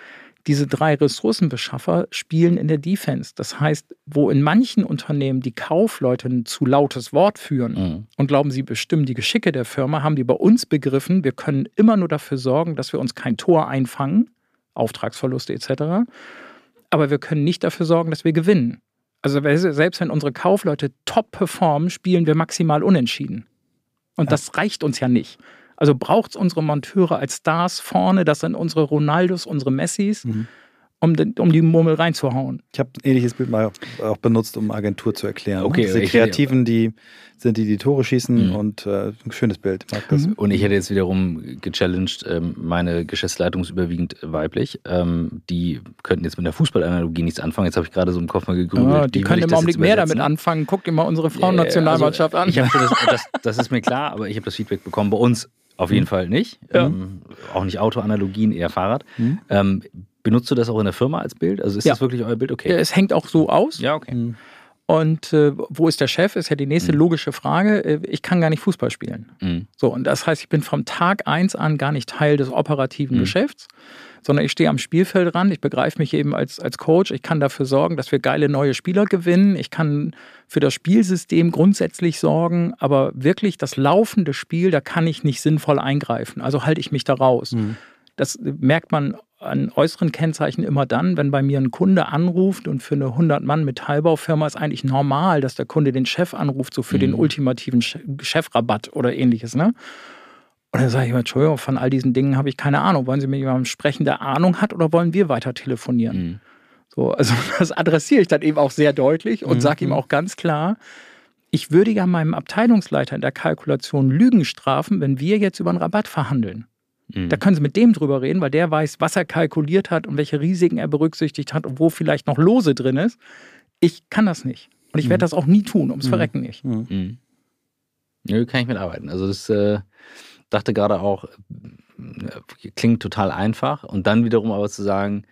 Speaker 3: diese drei Ressourcenbeschaffer spielen in der Defense. Das heißt, wo in manchen Unternehmen die Kaufleute ein zu lautes Wort führen mhm. und glauben, sie bestimmen die Geschicke der Firma, haben die bei uns begriffen, wir können immer nur dafür sorgen, dass wir uns kein Tor einfangen, Auftragsverluste etc. Aber wir können nicht dafür sorgen, dass wir gewinnen. Also selbst wenn unsere Kaufleute top performen, spielen wir maximal unentschieden. Und ja. das reicht uns ja nicht. Also braucht es unsere Monteure als Stars vorne, das sind unsere Ronaldos, unsere Messis. Mhm um, den, um die Murmel reinzuhauen.
Speaker 2: Ich habe ein ähnliches Bild mal auch benutzt, um Agentur zu erklären. Okay, Diese Kreativen, die sind die, die Tore schießen mhm. und äh, ein schönes Bild.
Speaker 1: Mag das. Mhm. Und ich hätte jetzt wiederum gechallenged, ähm, meine Geschäftsleitung ist überwiegend weiblich. Ähm, die könnten jetzt mit der Fußballanalogie nichts anfangen. Jetzt habe ich gerade so im Kopf mal gegrübelt. Ja,
Speaker 3: die können im Augenblick mehr damit anfangen. Guck dir mal unsere Frauennationalmannschaft also,
Speaker 1: an. Das, das, das, ist mir klar, aber ich habe das Feedback bekommen. Bei uns auf jeden mhm. Fall nicht. Ja. Ähm, auch nicht Autoanalogien, eher Fahrrad. Mhm. Ähm, Benutzt du das auch in der Firma als Bild? Also ist ja. das wirklich euer Bild? Okay.
Speaker 3: Es hängt auch so aus.
Speaker 1: Ja, okay. Mhm.
Speaker 3: Und äh, wo ist der Chef? Ist ja die nächste mhm. logische Frage. Äh, ich kann gar nicht Fußball spielen. Mhm. So, und das heißt, ich bin vom Tag eins an gar nicht Teil des operativen mhm. Geschäfts, sondern ich stehe am Spielfeldrand. Ich begreife mich eben als, als Coach. Ich kann dafür sorgen, dass wir geile neue Spieler gewinnen. Ich kann für das Spielsystem grundsätzlich sorgen, aber wirklich das laufende Spiel, da kann ich nicht sinnvoll eingreifen. Also halte ich mich da raus. Mhm. Das merkt man an äußeren Kennzeichen immer dann, wenn bei mir ein Kunde anruft und für eine 100-Mann-Metallbaufirma ist eigentlich normal, dass der Kunde den Chef anruft, so für mhm. den ultimativen Chefrabatt oder ähnliches. Ne? Und dann sage ich immer, Entschuldigung, von all diesen Dingen habe ich keine Ahnung. Wollen Sie mir jemandem sprechen, der Ahnung hat oder wollen wir weiter telefonieren? Mhm. So, also das adressiere ich dann eben auch sehr deutlich und mhm. sage ihm auch ganz klar, ich würde ja meinem Abteilungsleiter in der Kalkulation Lügen strafen, wenn wir jetzt über einen Rabatt verhandeln. Da können Sie mit dem drüber reden, weil der weiß, was er kalkuliert hat und welche Risiken er berücksichtigt hat und wo vielleicht noch Lose drin ist. Ich kann das nicht. Und ich mhm. werde das auch nie tun, ums mhm. Verrecken nicht. Mhm.
Speaker 1: mhm. Nö, kann ich mitarbeiten. Also das äh, dachte gerade auch, äh, klingt total einfach. Und dann wiederum aber zu sagen,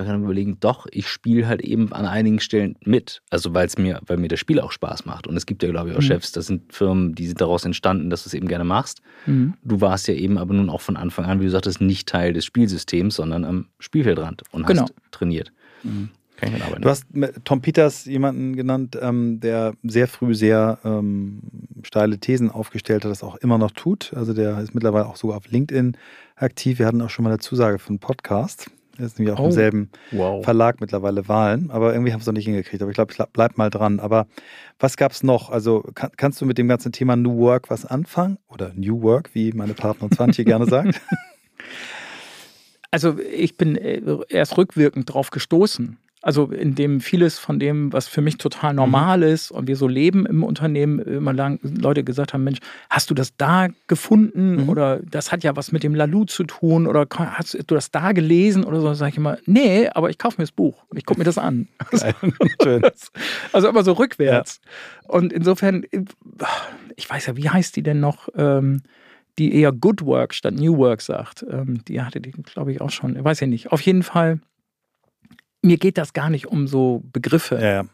Speaker 1: man kann überlegen, doch, ich spiele halt eben an einigen Stellen mit. Also weil es mir, weil mir das Spiel auch Spaß macht. Und es gibt ja, glaube ich, auch mhm. Chefs, das sind Firmen, die sind daraus entstanden, dass du es eben gerne machst. Mhm. Du warst ja eben aber nun auch von Anfang an, wie du sagtest, nicht Teil des Spielsystems, sondern am Spielfeldrand und genau. hast trainiert. Mhm.
Speaker 2: Du hast Tom Peters jemanden genannt, ähm, der sehr früh sehr ähm, steile Thesen aufgestellt hat, das auch immer noch tut. Also der ist mittlerweile auch sogar auf LinkedIn aktiv. Wir hatten auch schon mal eine Zusage für einen Podcast. Ist nämlich auch
Speaker 3: Oh.
Speaker 2: im selben
Speaker 3: Wow.
Speaker 2: Verlag mittlerweile Wahlen, aber irgendwie haben sie es noch nicht hingekriegt. Aber ich glaube, ich bleib mal dran. Aber was gab es noch? Also kann, kannst du mit dem ganzen Thema New Work was anfangen? Oder New Work, wie meine Partnerin Swantje gerne sagt?
Speaker 3: Also ich bin äh, erst rückwirkend drauf gestoßen. Also in dem vieles von dem, was für mich total normal ist und wir so leben im Unternehmen, immer lang Leute gesagt haben, Mensch, hast du das da gefunden
Speaker 2: Mhm.
Speaker 3: oder das hat ja was mit dem Lalu zu tun oder hast du das da gelesen oder so, sage ich immer, nee, aber ich kaufe mir das Buch, ich gucke mir das an.
Speaker 2: Geil.
Speaker 3: Also immer so rückwärts. Und insofern, ich weiß ja, wie heißt die denn noch, ähm, die eher Good Work statt New Work sagt. Ähm, die hatte die, glaube ich, auch schon. Weiß ich nicht. Auf jeden Fall, mir geht das gar nicht um so Begriffe,
Speaker 2: Ja,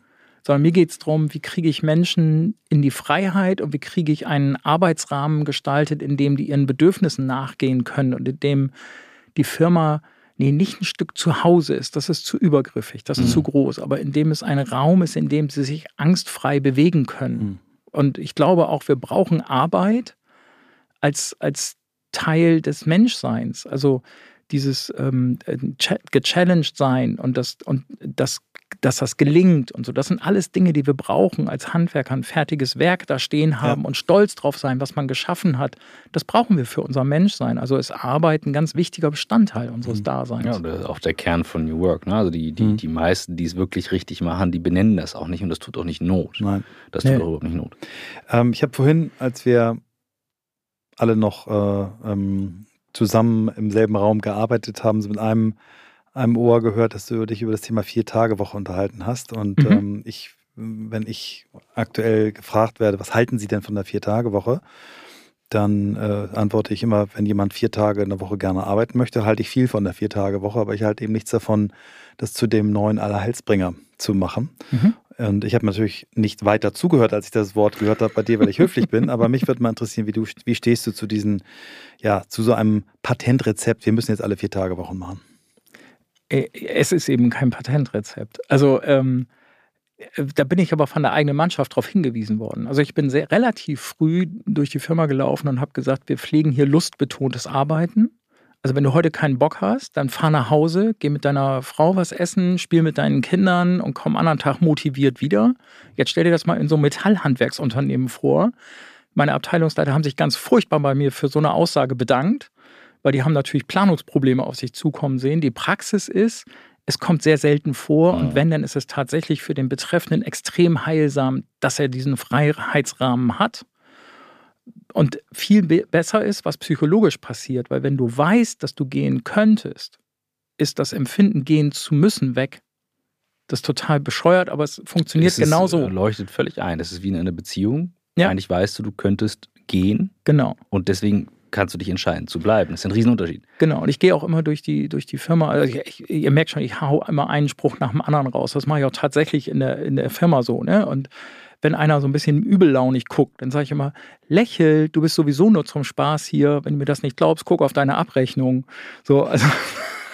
Speaker 3: sondern mir geht es darum, wie kriege ich Menschen in die Freiheit und wie kriege ich einen Arbeitsrahmen gestaltet, in dem die ihren Bedürfnissen nachgehen können und in dem die Firma nee, nicht ein Stück zu Hause ist, das ist zu übergriffig, das ist
Speaker 2: Mhm.
Speaker 3: zu groß, aber in dem es ein Raum ist, in dem sie sich angstfrei bewegen können.
Speaker 2: Mhm.
Speaker 3: Und ich glaube auch, wir brauchen Arbeit als, als Teil des Menschseins. Also dieses ähm, cha- gechallenged sein und, das, und das, dass das gelingt und so. Das sind alles Dinge, die wir brauchen als Handwerker, ein fertiges Werk da stehen haben und stolz drauf sein, was man geschaffen hat. Das brauchen wir für unser Menschsein. Also ist Arbeit ein ganz wichtiger Bestandteil unseres Daseins.
Speaker 1: Ja, das ist auch der Kern von New Work. Ne? Also die, die,
Speaker 2: Mhm.
Speaker 1: die meisten, die es wirklich richtig machen, die benennen das auch nicht und das tut auch nicht Not.
Speaker 2: Nein.
Speaker 1: Das tut
Speaker 3: Nee.
Speaker 1: auch überhaupt nicht Not.
Speaker 2: Ähm, ich habe vorhin, als wir alle noch äh, ähm, zusammen im selben Raum gearbeitet haben, so mit einem, einem Ohr gehört, dass du dich über das Thema Vier-Tage-Woche unterhalten hast. Und
Speaker 3: Mhm.
Speaker 2: ähm, ich, wenn ich aktuell gefragt werde, was halten Sie denn von der Vier-Tage-Woche? Dann äh, antworte ich immer, wenn jemand vier Tage in der Woche gerne arbeiten möchte, halte ich viel von der Vier-Tage-Woche, aber ich halte eben nichts davon, das zu dem neuen Allerheilsbringer zu machen.
Speaker 3: Mhm.
Speaker 2: Und ich habe natürlich nicht weiter zugehört, als ich das Wort gehört habe bei dir, weil ich höflich bin. Aber mich würde mal interessieren, wie du, wie stehst du zu diesen, ja, zu so einem Patentrezept? Wir müssen jetzt alle vier Tage Wochen machen.
Speaker 3: Äh, Es ist eben kein Patentrezept. Also ähm, äh, da bin ich aber von der eigenen Mannschaft darauf hingewiesen worden. Also ich bin sehr relativ früh durch die Firma gelaufen und habe gesagt, wir pflegen hier lustbetontes Arbeiten. Also wenn du heute keinen Bock hast, dann fahr nach Hause, geh mit deiner Frau was essen, spiel mit deinen Kindern und komm anderen Tag motiviert wieder. Jetzt stell dir das mal in so einem Metallhandwerksunternehmen vor. Meine Abteilungsleiter haben sich ganz furchtbar bei mir für so eine Aussage bedankt, weil die haben natürlich Planungsprobleme auf sich zukommen sehen. Die Praxis ist, es kommt sehr selten vor und
Speaker 1: Mhm.
Speaker 3: wenn, dann ist es tatsächlich für den Betreffenden extrem heilsam, dass er diesen Freiheitsrahmen hat. Und viel be besser ist, was psychologisch passiert, weil wenn du weißt, dass du gehen könntest, ist das Empfinden, gehen zu müssen, weg. Das ist total bescheuert, aber es funktioniert
Speaker 1: Es ist,
Speaker 3: genauso.
Speaker 1: äh, leuchtet völlig ein. Das ist wie in einer Beziehung.
Speaker 3: Ja.
Speaker 1: Eigentlich weißt du, du könntest gehen
Speaker 3: Genau.
Speaker 1: und deswegen kannst du dich entscheiden zu bleiben. Das ist ein Riesenunterschied.
Speaker 3: Genau, und ich gehe auch immer durch die, durch die Firma. Also ich, ich, ihr merkt schon, ich hau immer einen Spruch nach dem anderen raus. Das mache ich auch tatsächlich in der, in der Firma so. Ne? Und wenn einer so ein bisschen übellaunig guckt, dann sage ich immer, lächel, du bist sowieso nur zum Spaß hier. Wenn du mir das nicht glaubst, guck auf deine Abrechnung. So, also.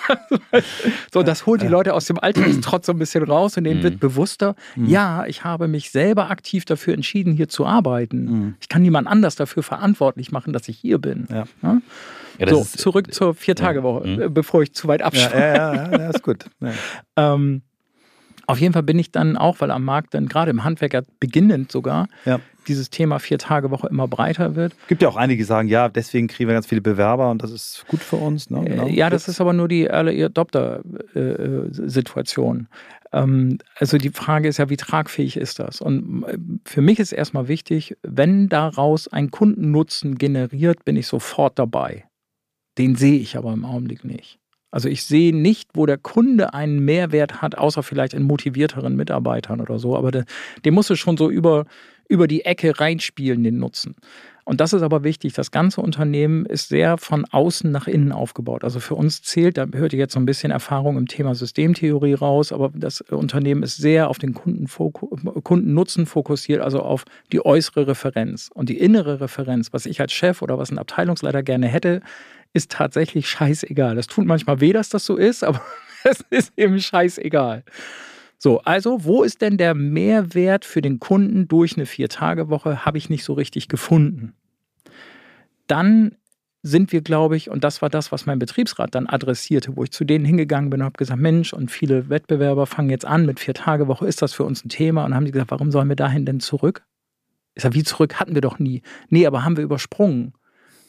Speaker 3: so, das holt die Leute aus dem Alltagstrotz so ein bisschen raus und denen
Speaker 1: Mhm.
Speaker 3: wird bewusster, ja, ich habe mich selber aktiv dafür entschieden, hier zu arbeiten. Ich kann niemand anders dafür verantwortlich machen, dass ich hier bin.
Speaker 2: Ja.
Speaker 3: Ja?
Speaker 1: Ja,
Speaker 3: So,
Speaker 1: ist-
Speaker 3: zurück zur Vier-Tage-Woche,
Speaker 1: Mhm.
Speaker 3: äh, bevor ich zu weit
Speaker 2: Ja,
Speaker 3: abschweife.
Speaker 2: ja, ja, ja, ist gut. Ja.
Speaker 3: Ähm, auf jeden Fall bin ich dann auch, weil am Markt dann gerade im Handwerker beginnend sogar
Speaker 2: Ja.
Speaker 3: dieses Thema Vier-Tage-Woche immer breiter wird.
Speaker 2: Gibt ja auch einige, die sagen, ja, deswegen kriegen wir ganz viele Bewerber und das ist gut für uns. Ne? Genau.
Speaker 3: Äh, ja, das ist aber nur die Early Adopter-Situation. Ähm, also die Frage ist ja, wie tragfähig ist das? Und äh, für mich ist erstmal wichtig, wenn daraus ein Kundennutzen generiert, bin ich sofort dabei. Den sehe ich aber im Augenblick nicht. Also ich sehe nicht, wo der Kunde einen Mehrwert hat, außer vielleicht in motivierteren Mitarbeitern oder so. Aber der, den musst du schon so über, über die Ecke reinspielen, den Nutzen. Und das ist aber wichtig. Das ganze Unternehmen ist sehr von außen nach innen aufgebaut. Also für uns zählt, da hört ihr jetzt so ein bisschen Erfahrung im Thema Systemtheorie raus, aber das Unternehmen ist sehr auf den Kundennutzen fokussiert, also auf die äußere Referenz. Und die innere Referenz, was ich als Chef oder was ein Abteilungsleiter gerne hätte, ist tatsächlich scheißegal. Das tut manchmal weh, dass das so ist, aber es ist eben scheißegal. So, also wo ist denn der Mehrwert für den Kunden durch eine Vier-Tage-Woche? Habe ich nicht so richtig gefunden. Dann sind wir, glaube ich, und das war das, was mein Betriebsrat dann adressierte, wo ich zu denen hingegangen bin und habe gesagt, Mensch, und viele Wettbewerber fangen jetzt an mit vier Tage Woche, ist das für uns ein Thema? Und haben die gesagt, warum sollen wir dahin denn zurück? Ich sage, wie zurück hatten wir doch nie. Nee, aber haben wir übersprungen.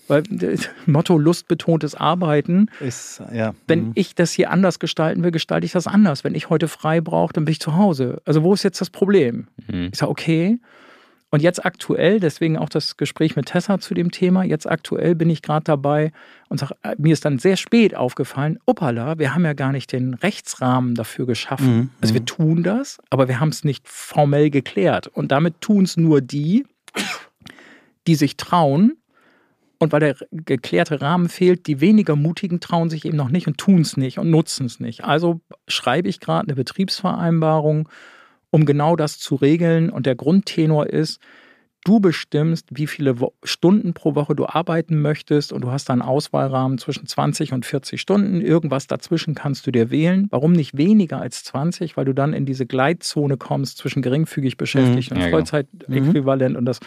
Speaker 3: Weil das Motto lustbetontes Arbeiten.
Speaker 2: Ist, ja.
Speaker 3: Wenn
Speaker 2: mhm.
Speaker 3: ich das hier anders gestalten will, gestalte ich das anders. Wenn ich heute frei brauche, dann bin ich zu Hause. Also wo ist jetzt das Problem?
Speaker 1: Mhm.
Speaker 3: Ich sage, okay. Und jetzt aktuell, deswegen auch das Gespräch mit Tessa zu dem Thema, jetzt aktuell bin ich gerade dabei und sage, äh, mir ist dann sehr spät aufgefallen, opala, wir haben ja gar nicht den Rechtsrahmen dafür geschaffen.
Speaker 2: Mhm.
Speaker 3: Also wir tun das, aber wir haben es nicht formell geklärt. Und damit tun es nur die, die sich trauen. Und weil der geklärte Rahmen fehlt, die weniger mutigen trauen sich eben noch nicht und tun es nicht und nutzen es nicht. Also schreibe ich gerade eine Betriebsvereinbarung, um genau das zu regeln. Und der Grundtenor ist, du bestimmst, wie viele Stunden pro Woche du arbeiten möchtest und du hast da einen Auswahlrahmen zwischen 20 und 40 Stunden. Irgendwas dazwischen kannst du dir wählen. Warum nicht weniger als 20? Weil du dann in diese Gleitzone kommst zwischen geringfügig beschäftigt
Speaker 1: Mhm.
Speaker 3: und
Speaker 1: Ja, genau.
Speaker 3: Vollzeitäquivalent und das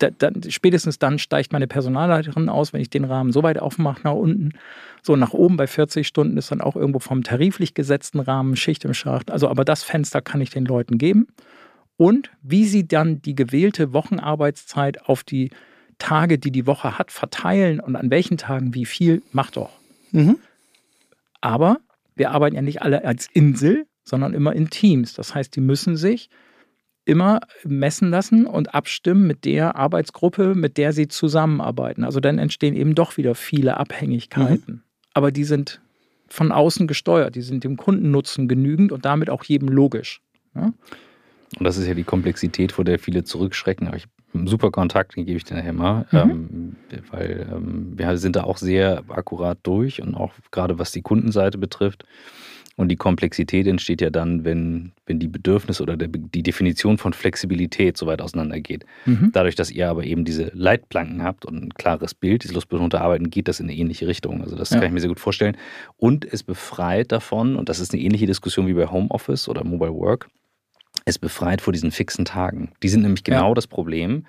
Speaker 3: da, da, spätestens dann steigt meine Personalleiterin aus, wenn ich den Rahmen so weit aufmache nach unten. So nach oben bei 40 Stunden ist dann auch irgendwo vom tariflich gesetzten Rahmen Schicht im Schacht. Also, aber das Fenster kann ich den Leuten geben. Und wie sie dann die gewählte Wochenarbeitszeit auf die Tage, die die Woche hat, verteilen und an welchen Tagen wie viel, macht doch.
Speaker 2: Mhm.
Speaker 3: Aber wir arbeiten ja nicht alle als Insel, sondern immer in Teams. Das heißt, die müssen sich immer messen lassen und abstimmen mit der Arbeitsgruppe, mit der sie zusammenarbeiten. Also dann entstehen eben doch wieder viele Abhängigkeiten. Aber die sind von außen gesteuert, die sind dem Kundennutzen genügend und damit auch jedem logisch. Ja?
Speaker 1: Und das ist ja die Komplexität, vor der viele zurückschrecken. Aber ich habe super Kontakt, den gebe ich dir nachher mal.
Speaker 3: Mhm.
Speaker 1: Ähm, weil ähm, wir sind da auch sehr akkurat durch und auch gerade was die Kundenseite betrifft. Und die Komplexität entsteht ja dann, wenn, wenn die Bedürfnisse oder der, die Definition von Flexibilität so weit auseinandergeht.
Speaker 3: Mhm.
Speaker 1: Dadurch, dass ihr aber eben diese Leitplanken habt und ein klares Bild, dieses lustbetonte Arbeiten, geht das in eine ähnliche Richtung. Also das
Speaker 3: Ja.
Speaker 1: kann ich mir sehr gut vorstellen. Und es befreit davon, und das ist eine ähnliche Diskussion wie bei Homeoffice oder Mobile Work, es befreit vor diesen fixen Tagen. Die sind nämlich genau
Speaker 3: Ja.
Speaker 1: das Problem.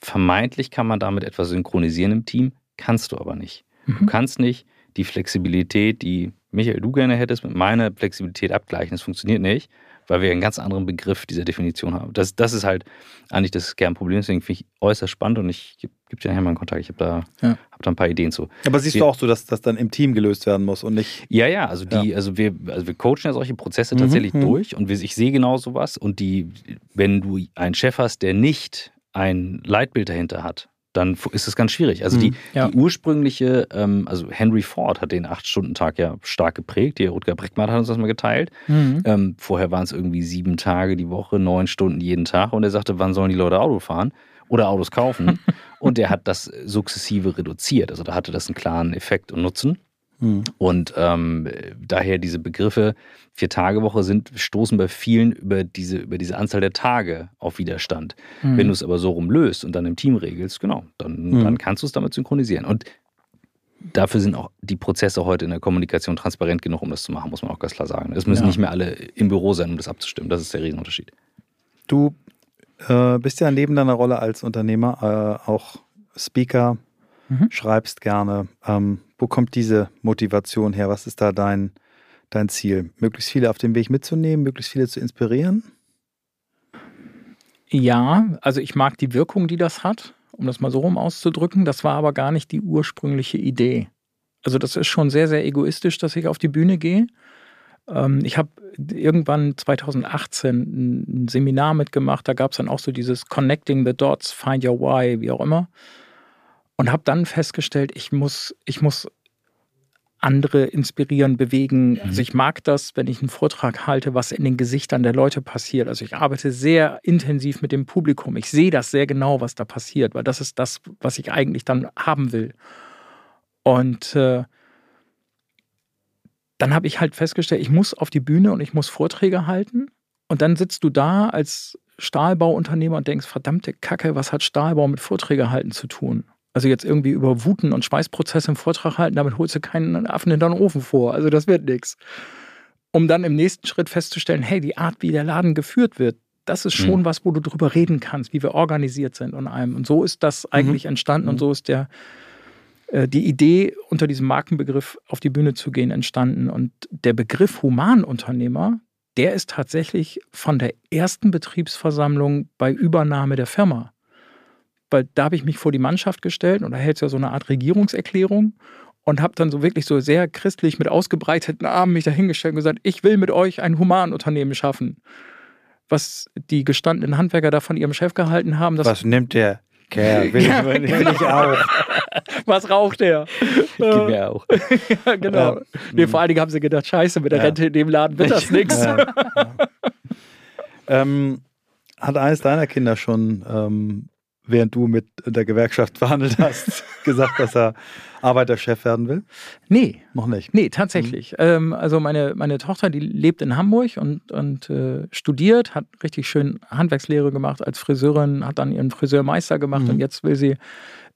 Speaker 1: Vermeintlich kann man damit etwas synchronisieren im Team, kannst du aber nicht. Du
Speaker 3: Mhm.
Speaker 1: kannst nicht die Flexibilität, die Michael du gerne hättest, mit meiner Flexibilität abgleichen. Das funktioniert nicht, weil wir einen ganz anderen Begriff dieser Definition haben. Das, das ist halt eigentlich das Kernproblem. Deswegen finde ich äußerst spannend und ich gebe geb dir nachher mal einen Kontakt. Ich habe da,
Speaker 3: Ja.
Speaker 1: hab da ein paar Ideen zu.
Speaker 2: Aber siehst
Speaker 1: Wir-
Speaker 2: du auch so, dass das dann im Team gelöst werden muss und nicht.
Speaker 1: Ja, ja, also die, also wir, also wir coachen ja solche Prozesse
Speaker 2: Mhm,
Speaker 1: tatsächlich
Speaker 2: mhm.
Speaker 1: durch und wir, ich sehe genau sowas. Und die, wenn du einen Chef hast, der nicht ein Leitbild dahinter hat, dann ist es ganz schwierig. Also die,
Speaker 2: Mhm,
Speaker 3: ja.
Speaker 1: die ursprüngliche, ähm, also Henry Ford hat den Acht-Stunden-Tag ja stark geprägt. Der Rutger Breckmann hat uns das mal geteilt.
Speaker 3: Mhm.
Speaker 1: Ähm, vorher waren es irgendwie sieben Tage die Woche, neun Stunden jeden Tag. Und er sagte, wann sollen die Leute Auto fahren oder Autos kaufen? und er hat das sukzessive reduziert. Also da hatte das einen klaren Effekt und Nutzen.
Speaker 2: Mhm.
Speaker 1: Und ähm, daher diese Begriffe Vier-Tage-Woche sind, stoßen bei vielen über diese, über diese Anzahl der Tage auf Widerstand.
Speaker 3: Mhm.
Speaker 1: Wenn du es aber so rum löst und dann im Team regelst, genau, dann,
Speaker 2: Mhm.
Speaker 1: dann kannst du es damit synchronisieren. Und dafür sind auch die Prozesse heute in der Kommunikation transparent genug, um das zu machen, muss man auch ganz klar sagen. Es müssen
Speaker 3: Ja.
Speaker 1: nicht mehr alle im Büro sein, um das abzustimmen. Das ist der Riesenunterschied.
Speaker 2: Du äh, bist ja neben deiner Rolle als Unternehmer äh, auch Speaker,
Speaker 3: Mhm.
Speaker 2: schreibst gerne. Ähm, wo kommt diese Motivation her? Was ist da dein, dein Ziel? Möglichst viele auf dem Weg mitzunehmen, möglichst viele zu inspirieren?
Speaker 3: Ja, also ich mag die Wirkung, die das hat, um das mal so rum auszudrücken. Das war aber gar nicht die ursprüngliche Idee. Also das ist schon sehr, sehr egoistisch, dass ich auf die Bühne gehe. Ähm, ich habe irgendwann 2018 ein ein Seminar mitgemacht, da gab es dann auch so dieses Connecting the Dots, Find Your Why, wie auch immer. Und habe dann festgestellt, ich muss, ich muss andere inspirieren, bewegen. Also ich mag das, wenn ich einen Vortrag halte, was in den Gesichtern der Leute passiert. Also ich arbeite sehr intensiv mit dem Publikum. Ich sehe das sehr genau, was da passiert, weil das ist das, was ich eigentlich dann haben will. Und äh, dann habe ich halt festgestellt, ich muss auf die Bühne und ich muss Vorträge halten. Und dann sitzt du da als Stahlbauunternehmer und denkst, verdammte Kacke, was hat Stahlbau mit Vorträge halten zu tun? Also jetzt irgendwie über Wuten und Schweißprozesse im Vortrag halten, damit holst du keinen Affen in deinen Ofen vor. Also das wird nichts. Um dann im nächsten Schritt festzustellen, hey, die Art, wie der Laden geführt wird, das ist schon
Speaker 1: Mhm.
Speaker 3: was, wo du drüber reden kannst, wie wir organisiert sind und allem. Und so ist das eigentlich entstanden und so ist der äh, die Idee, unter diesem Markenbegriff auf die Bühne zu gehen, entstanden. Und der Begriff Humanunternehmer, der ist tatsächlich von der ersten Betriebsversammlung bei Übernahme der Firma. Weil da habe ich mich vor die Mannschaft gestellt und da hält es ja so eine Art Regierungserklärung und habe dann so wirklich so sehr christlich mit ausgebreiteten Armen mich dahingestellt und gesagt, ich will mit euch ein Humanunternehmen schaffen. Was die gestandenen Handwerker da von ihrem Chef gehalten haben.
Speaker 2: Was nimmt der Kerl? Will, ich, will, will ich auch.
Speaker 3: Was raucht der?
Speaker 1: Gib mir auch.
Speaker 3: ja, genau.
Speaker 2: Ja.
Speaker 3: Nee, vor allen Dingen haben sie gedacht, scheiße, mit der
Speaker 2: Ja.
Speaker 3: Rente in dem Laden wird das nichts.
Speaker 2: Ja, ja. ähm, hat eines deiner Kinder schon, ähm, während du mit der Gewerkschaft verhandelt hast, gesagt, dass er Arbeiterchef werden will?
Speaker 3: Nee,
Speaker 2: Noch nicht.
Speaker 3: Nee, tatsächlich. Ähm, also meine, meine Tochter, die lebt in Hamburg und, und äh, studiert, hat richtig schön Handwerkslehre gemacht als Friseurin, hat dann ihren Friseurmeister gemacht
Speaker 2: Mhm.
Speaker 3: und jetzt will sie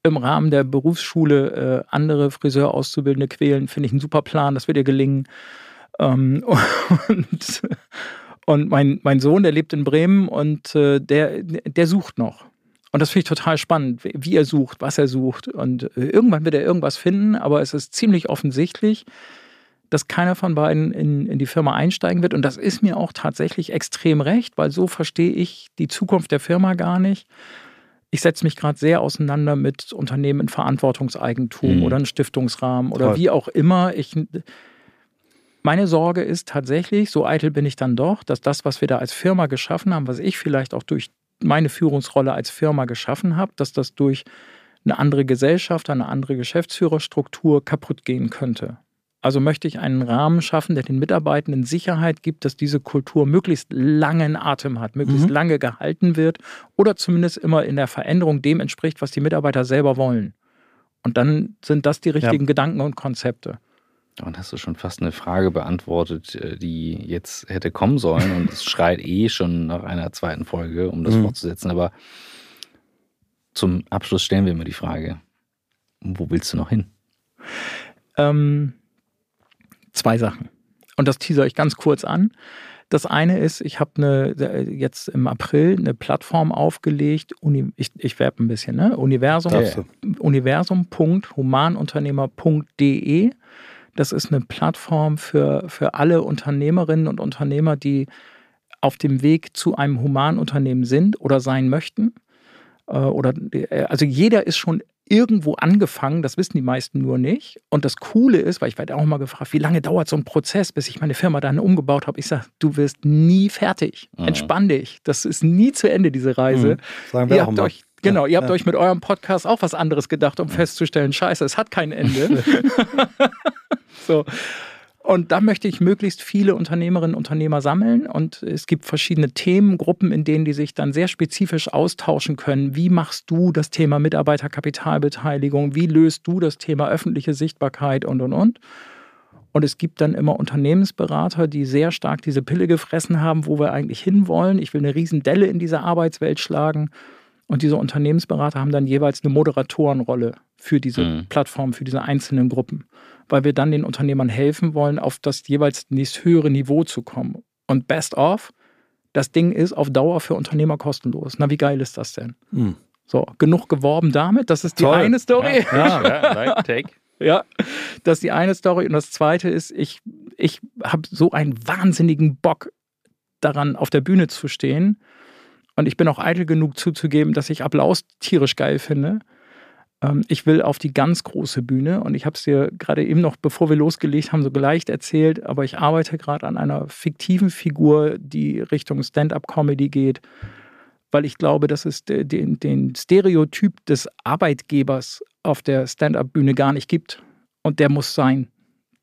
Speaker 3: im Rahmen der Berufsschule äh, andere Friseurauszubildende quälen. Finde ich einen super Plan, das wird ihr gelingen. Ähm, und und mein, mein Sohn, der lebt in Bremen und äh, der, der sucht noch. Und das finde ich total spannend, wie- er sucht, was er sucht. Und äh, irgendwann wird er irgendwas finden, aber es ist ziemlich offensichtlich, dass keiner von beiden in, in die Firma einsteigen wird. Und das ist mir auch tatsächlich extrem recht, weil so verstehe ich die Zukunft der Firma gar nicht. Ich setze mich gerade sehr auseinander mit Unternehmen in Verantwortungseigentum
Speaker 1: Mhm.
Speaker 3: oder einem Stiftungsrahmen oder
Speaker 2: Toll.
Speaker 3: wie auch immer. Ich, meine Sorge ist tatsächlich, so eitel bin ich dann doch, dass das, was wir da als Firma geschaffen haben, was ich vielleicht auch durch meine Führungsrolle als Firma geschaffen habe, dass das durch eine andere Gesellschaft, eine andere Geschäftsführerstruktur kaputt gehen könnte. Also möchte ich einen Rahmen schaffen, der den Mitarbeitenden Sicherheit gibt, dass diese Kultur möglichst langen Atem hat, möglichst
Speaker 2: Mhm.
Speaker 3: lange gehalten wird oder zumindest immer in der Veränderung dem entspricht, was die Mitarbeiter selber wollen. Und dann sind das die richtigen Gedanken und Konzepte.
Speaker 1: Und hast du schon fast eine Frage beantwortet, äh, die jetzt hätte kommen sollen. Und es schreit eh schon nach einer zweiten Folge, um das
Speaker 2: Mhm.
Speaker 1: fortzusetzen. Aber zum Abschluss stellen wir immer die Frage: Wo willst du noch hin?
Speaker 3: Ähm, zwei Sachen. Und das teaser ich ganz kurz an. Das eine ist, ich habe eine, jetzt im April eine Plattform aufgelegt, Uni, ich, ich werbe ein bisschen, ne? Universum,
Speaker 2: Darfst du.
Speaker 3: universum.humanunternehmer.de. Das ist eine Plattform für, für alle Unternehmerinnen und Unternehmer, die auf dem Weg zu einem Humanunternehmen sind oder sein möchten. Äh, Oder, äh, also jeder ist schon irgendwo angefangen, das wissen die meisten nur nicht. Und das Coole ist, weil ich werde auch mal gefragt, wie lange dauert so ein Prozess, bis ich meine Firma dann umgebaut habe. Ich sage, du wirst nie fertig.
Speaker 1: Mhm.
Speaker 3: Entspann dich. Das ist nie zu Ende, diese Reise.
Speaker 2: Mhm. Sagen wir
Speaker 3: Ihr
Speaker 2: auch
Speaker 3: habt
Speaker 2: immer.
Speaker 3: euch, genau, ihr habt
Speaker 2: Ja.
Speaker 3: euch mit eurem Podcast auch was anderes gedacht, um festzustellen, scheiße, es hat kein Ende. so. Und da möchte ich möglichst viele Unternehmerinnen und Unternehmer sammeln. Und es gibt verschiedene Themengruppen, in denen die sich dann sehr spezifisch austauschen können. Wie machst du das Thema Mitarbeiterkapitalbeteiligung? Wie löst du das Thema öffentliche Sichtbarkeit und, und, und? Und es gibt dann immer Unternehmensberater, die sehr stark diese Pille gefressen haben, wo wir eigentlich hinwollen. Ich will eine riesen Delle in dieser Arbeitswelt schlagen. Und diese Unternehmensberater haben dann jeweils eine Moderatorenrolle für diese
Speaker 1: Mhm.
Speaker 3: Plattform, für diese einzelnen Gruppen, weil wir dann den Unternehmern helfen wollen, auf das jeweils nächst höhere Niveau zu kommen. Und best of, das Ding ist auf Dauer für Unternehmer kostenlos. Na, wie geil ist das denn?
Speaker 2: Mhm.
Speaker 3: So, genug geworben damit. Das ist die
Speaker 2: Toll.
Speaker 3: eine Story.
Speaker 2: Ja.
Speaker 1: Ja, like, take.
Speaker 3: Ja, das ist die eine Story. Und das zweite ist, ich, ich habe so einen wahnsinnigen Bock daran, auf der Bühne zu stehen. Und ich bin auch eitel genug zuzugeben, dass ich Applaus tierisch geil finde. Ähm, ich will auf die ganz große Bühne. Und ich habe es dir gerade eben noch, bevor wir losgelegt haben, so leicht erzählt. Aber ich arbeite gerade an einer fiktiven Figur, die Richtung Stand-up-Comedy geht. Weil ich glaube, dass es de- den, den Stereotyp des Arbeitgebers auf der Stand-up-Bühne gar nicht gibt. Und der muss sein.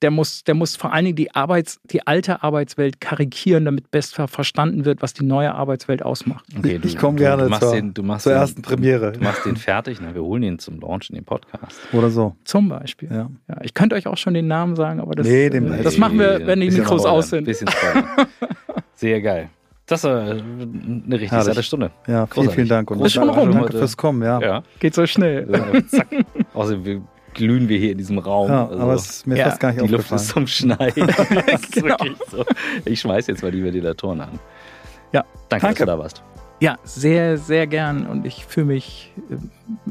Speaker 3: Der muss, der muss vor allen Dingen die, Arbeits-, die alte Arbeitswelt karikieren, damit besser verstanden wird, was die neue Arbeitswelt ausmacht.
Speaker 1: Okay,
Speaker 2: Ich komme gerne
Speaker 1: du machst
Speaker 2: zur-
Speaker 1: den, du machst
Speaker 2: zur
Speaker 1: den,
Speaker 2: ersten Premiere.
Speaker 1: Du machst den fertig, na, wir holen ihn zum Launch in den Podcast.
Speaker 2: Oder so.
Speaker 3: Zum Beispiel.
Speaker 2: Ja.
Speaker 3: Ja, ich könnte euch auch schon den Namen sagen, aber das,
Speaker 2: Nee, den-
Speaker 3: äh, das
Speaker 2: Nee,
Speaker 3: machen wir, wenn die Mikros
Speaker 1: spoilern,
Speaker 3: aus sind.
Speaker 1: Bisschen. Sehr geil. Das war eine richtig
Speaker 2: Herrlich.
Speaker 1: satte Stunde.
Speaker 2: Ja, vielen,
Speaker 1: Großartig.
Speaker 2: vielen Dank. Und
Speaker 3: rum.
Speaker 2: danke
Speaker 1: heute.
Speaker 2: fürs Kommen, ja.
Speaker 1: Ja.
Speaker 3: Geht so schnell.
Speaker 1: Äh, Zack. Außerdem wir glühen wir hier in diesem Raum.
Speaker 2: Ja,
Speaker 1: Also,
Speaker 2: aber es ist mir
Speaker 3: Ja,
Speaker 2: fast gar nicht
Speaker 1: die Luft
Speaker 2: aufgefallen.
Speaker 1: ist zum Schneiden. Das ist
Speaker 3: Genau.
Speaker 1: wirklich so. Ich schmeiß jetzt mal die Ventilatoren an.
Speaker 3: Ja.
Speaker 1: Danke,
Speaker 2: Danke.
Speaker 1: dass du da warst.
Speaker 3: Ja, sehr, sehr gern und ich fühle mich äh,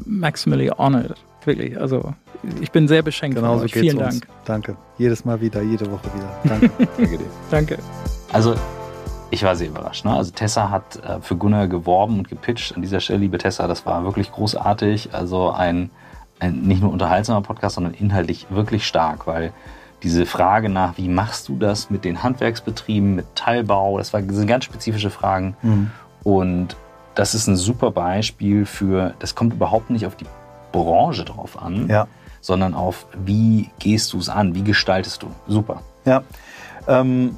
Speaker 3: maximally honored. Wirklich. Also ich bin sehr beschenkt.
Speaker 2: Genauso
Speaker 3: von euch.
Speaker 2: geht's
Speaker 3: Vielen
Speaker 2: uns.
Speaker 3: Dank.
Speaker 2: Danke. Jedes Mal wieder, jede Woche wieder. Danke.
Speaker 1: Danke dir.
Speaker 3: Danke.
Speaker 1: Also, ich war sehr überrascht. Ne? Also, Tessa hat äh, für Gunnar geworben und gepitcht. An dieser Stelle, liebe Tessa, das war wirklich großartig. Also, ein, ein nicht nur unterhaltsamer Podcast, sondern inhaltlich wirklich stark, weil diese Frage nach, wie machst du das mit den Handwerksbetrieben, mit Teilbau, das, war, das sind ganz spezifische Fragen.
Speaker 2: Mhm.
Speaker 1: Und das ist ein super Beispiel für, das kommt überhaupt nicht auf die Branche drauf an,
Speaker 2: Ja.
Speaker 1: sondern auf, wie gehst du es an, wie gestaltest du. Super.
Speaker 2: Ja. Ähm,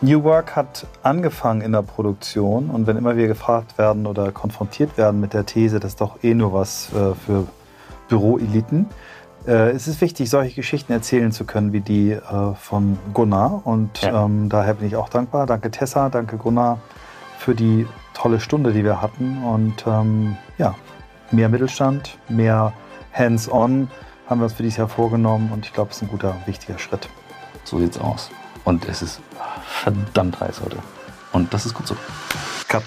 Speaker 2: New Work hat angefangen in der Produktion und wenn immer wir gefragt werden oder konfrontiert werden mit der These, das ist doch eh nur was äh, für Büroeliten, äh, es ist wichtig, solche Geschichten erzählen zu können, wie die äh, von Gunnar. Und
Speaker 1: Ja.
Speaker 2: ähm, daher bin ich auch dankbar. Danke Tessa, danke Gunnar für die tolle Stunde, die wir hatten. Und ähm, ja, mehr Mittelstand, mehr Hands-on haben wir uns für dieses Jahr vorgenommen. Und ich glaube, es ist ein guter, wichtiger Schritt.
Speaker 1: So sieht's aus. Und es ist verdammt heiß heute. Und das ist gut so.
Speaker 2: Cut.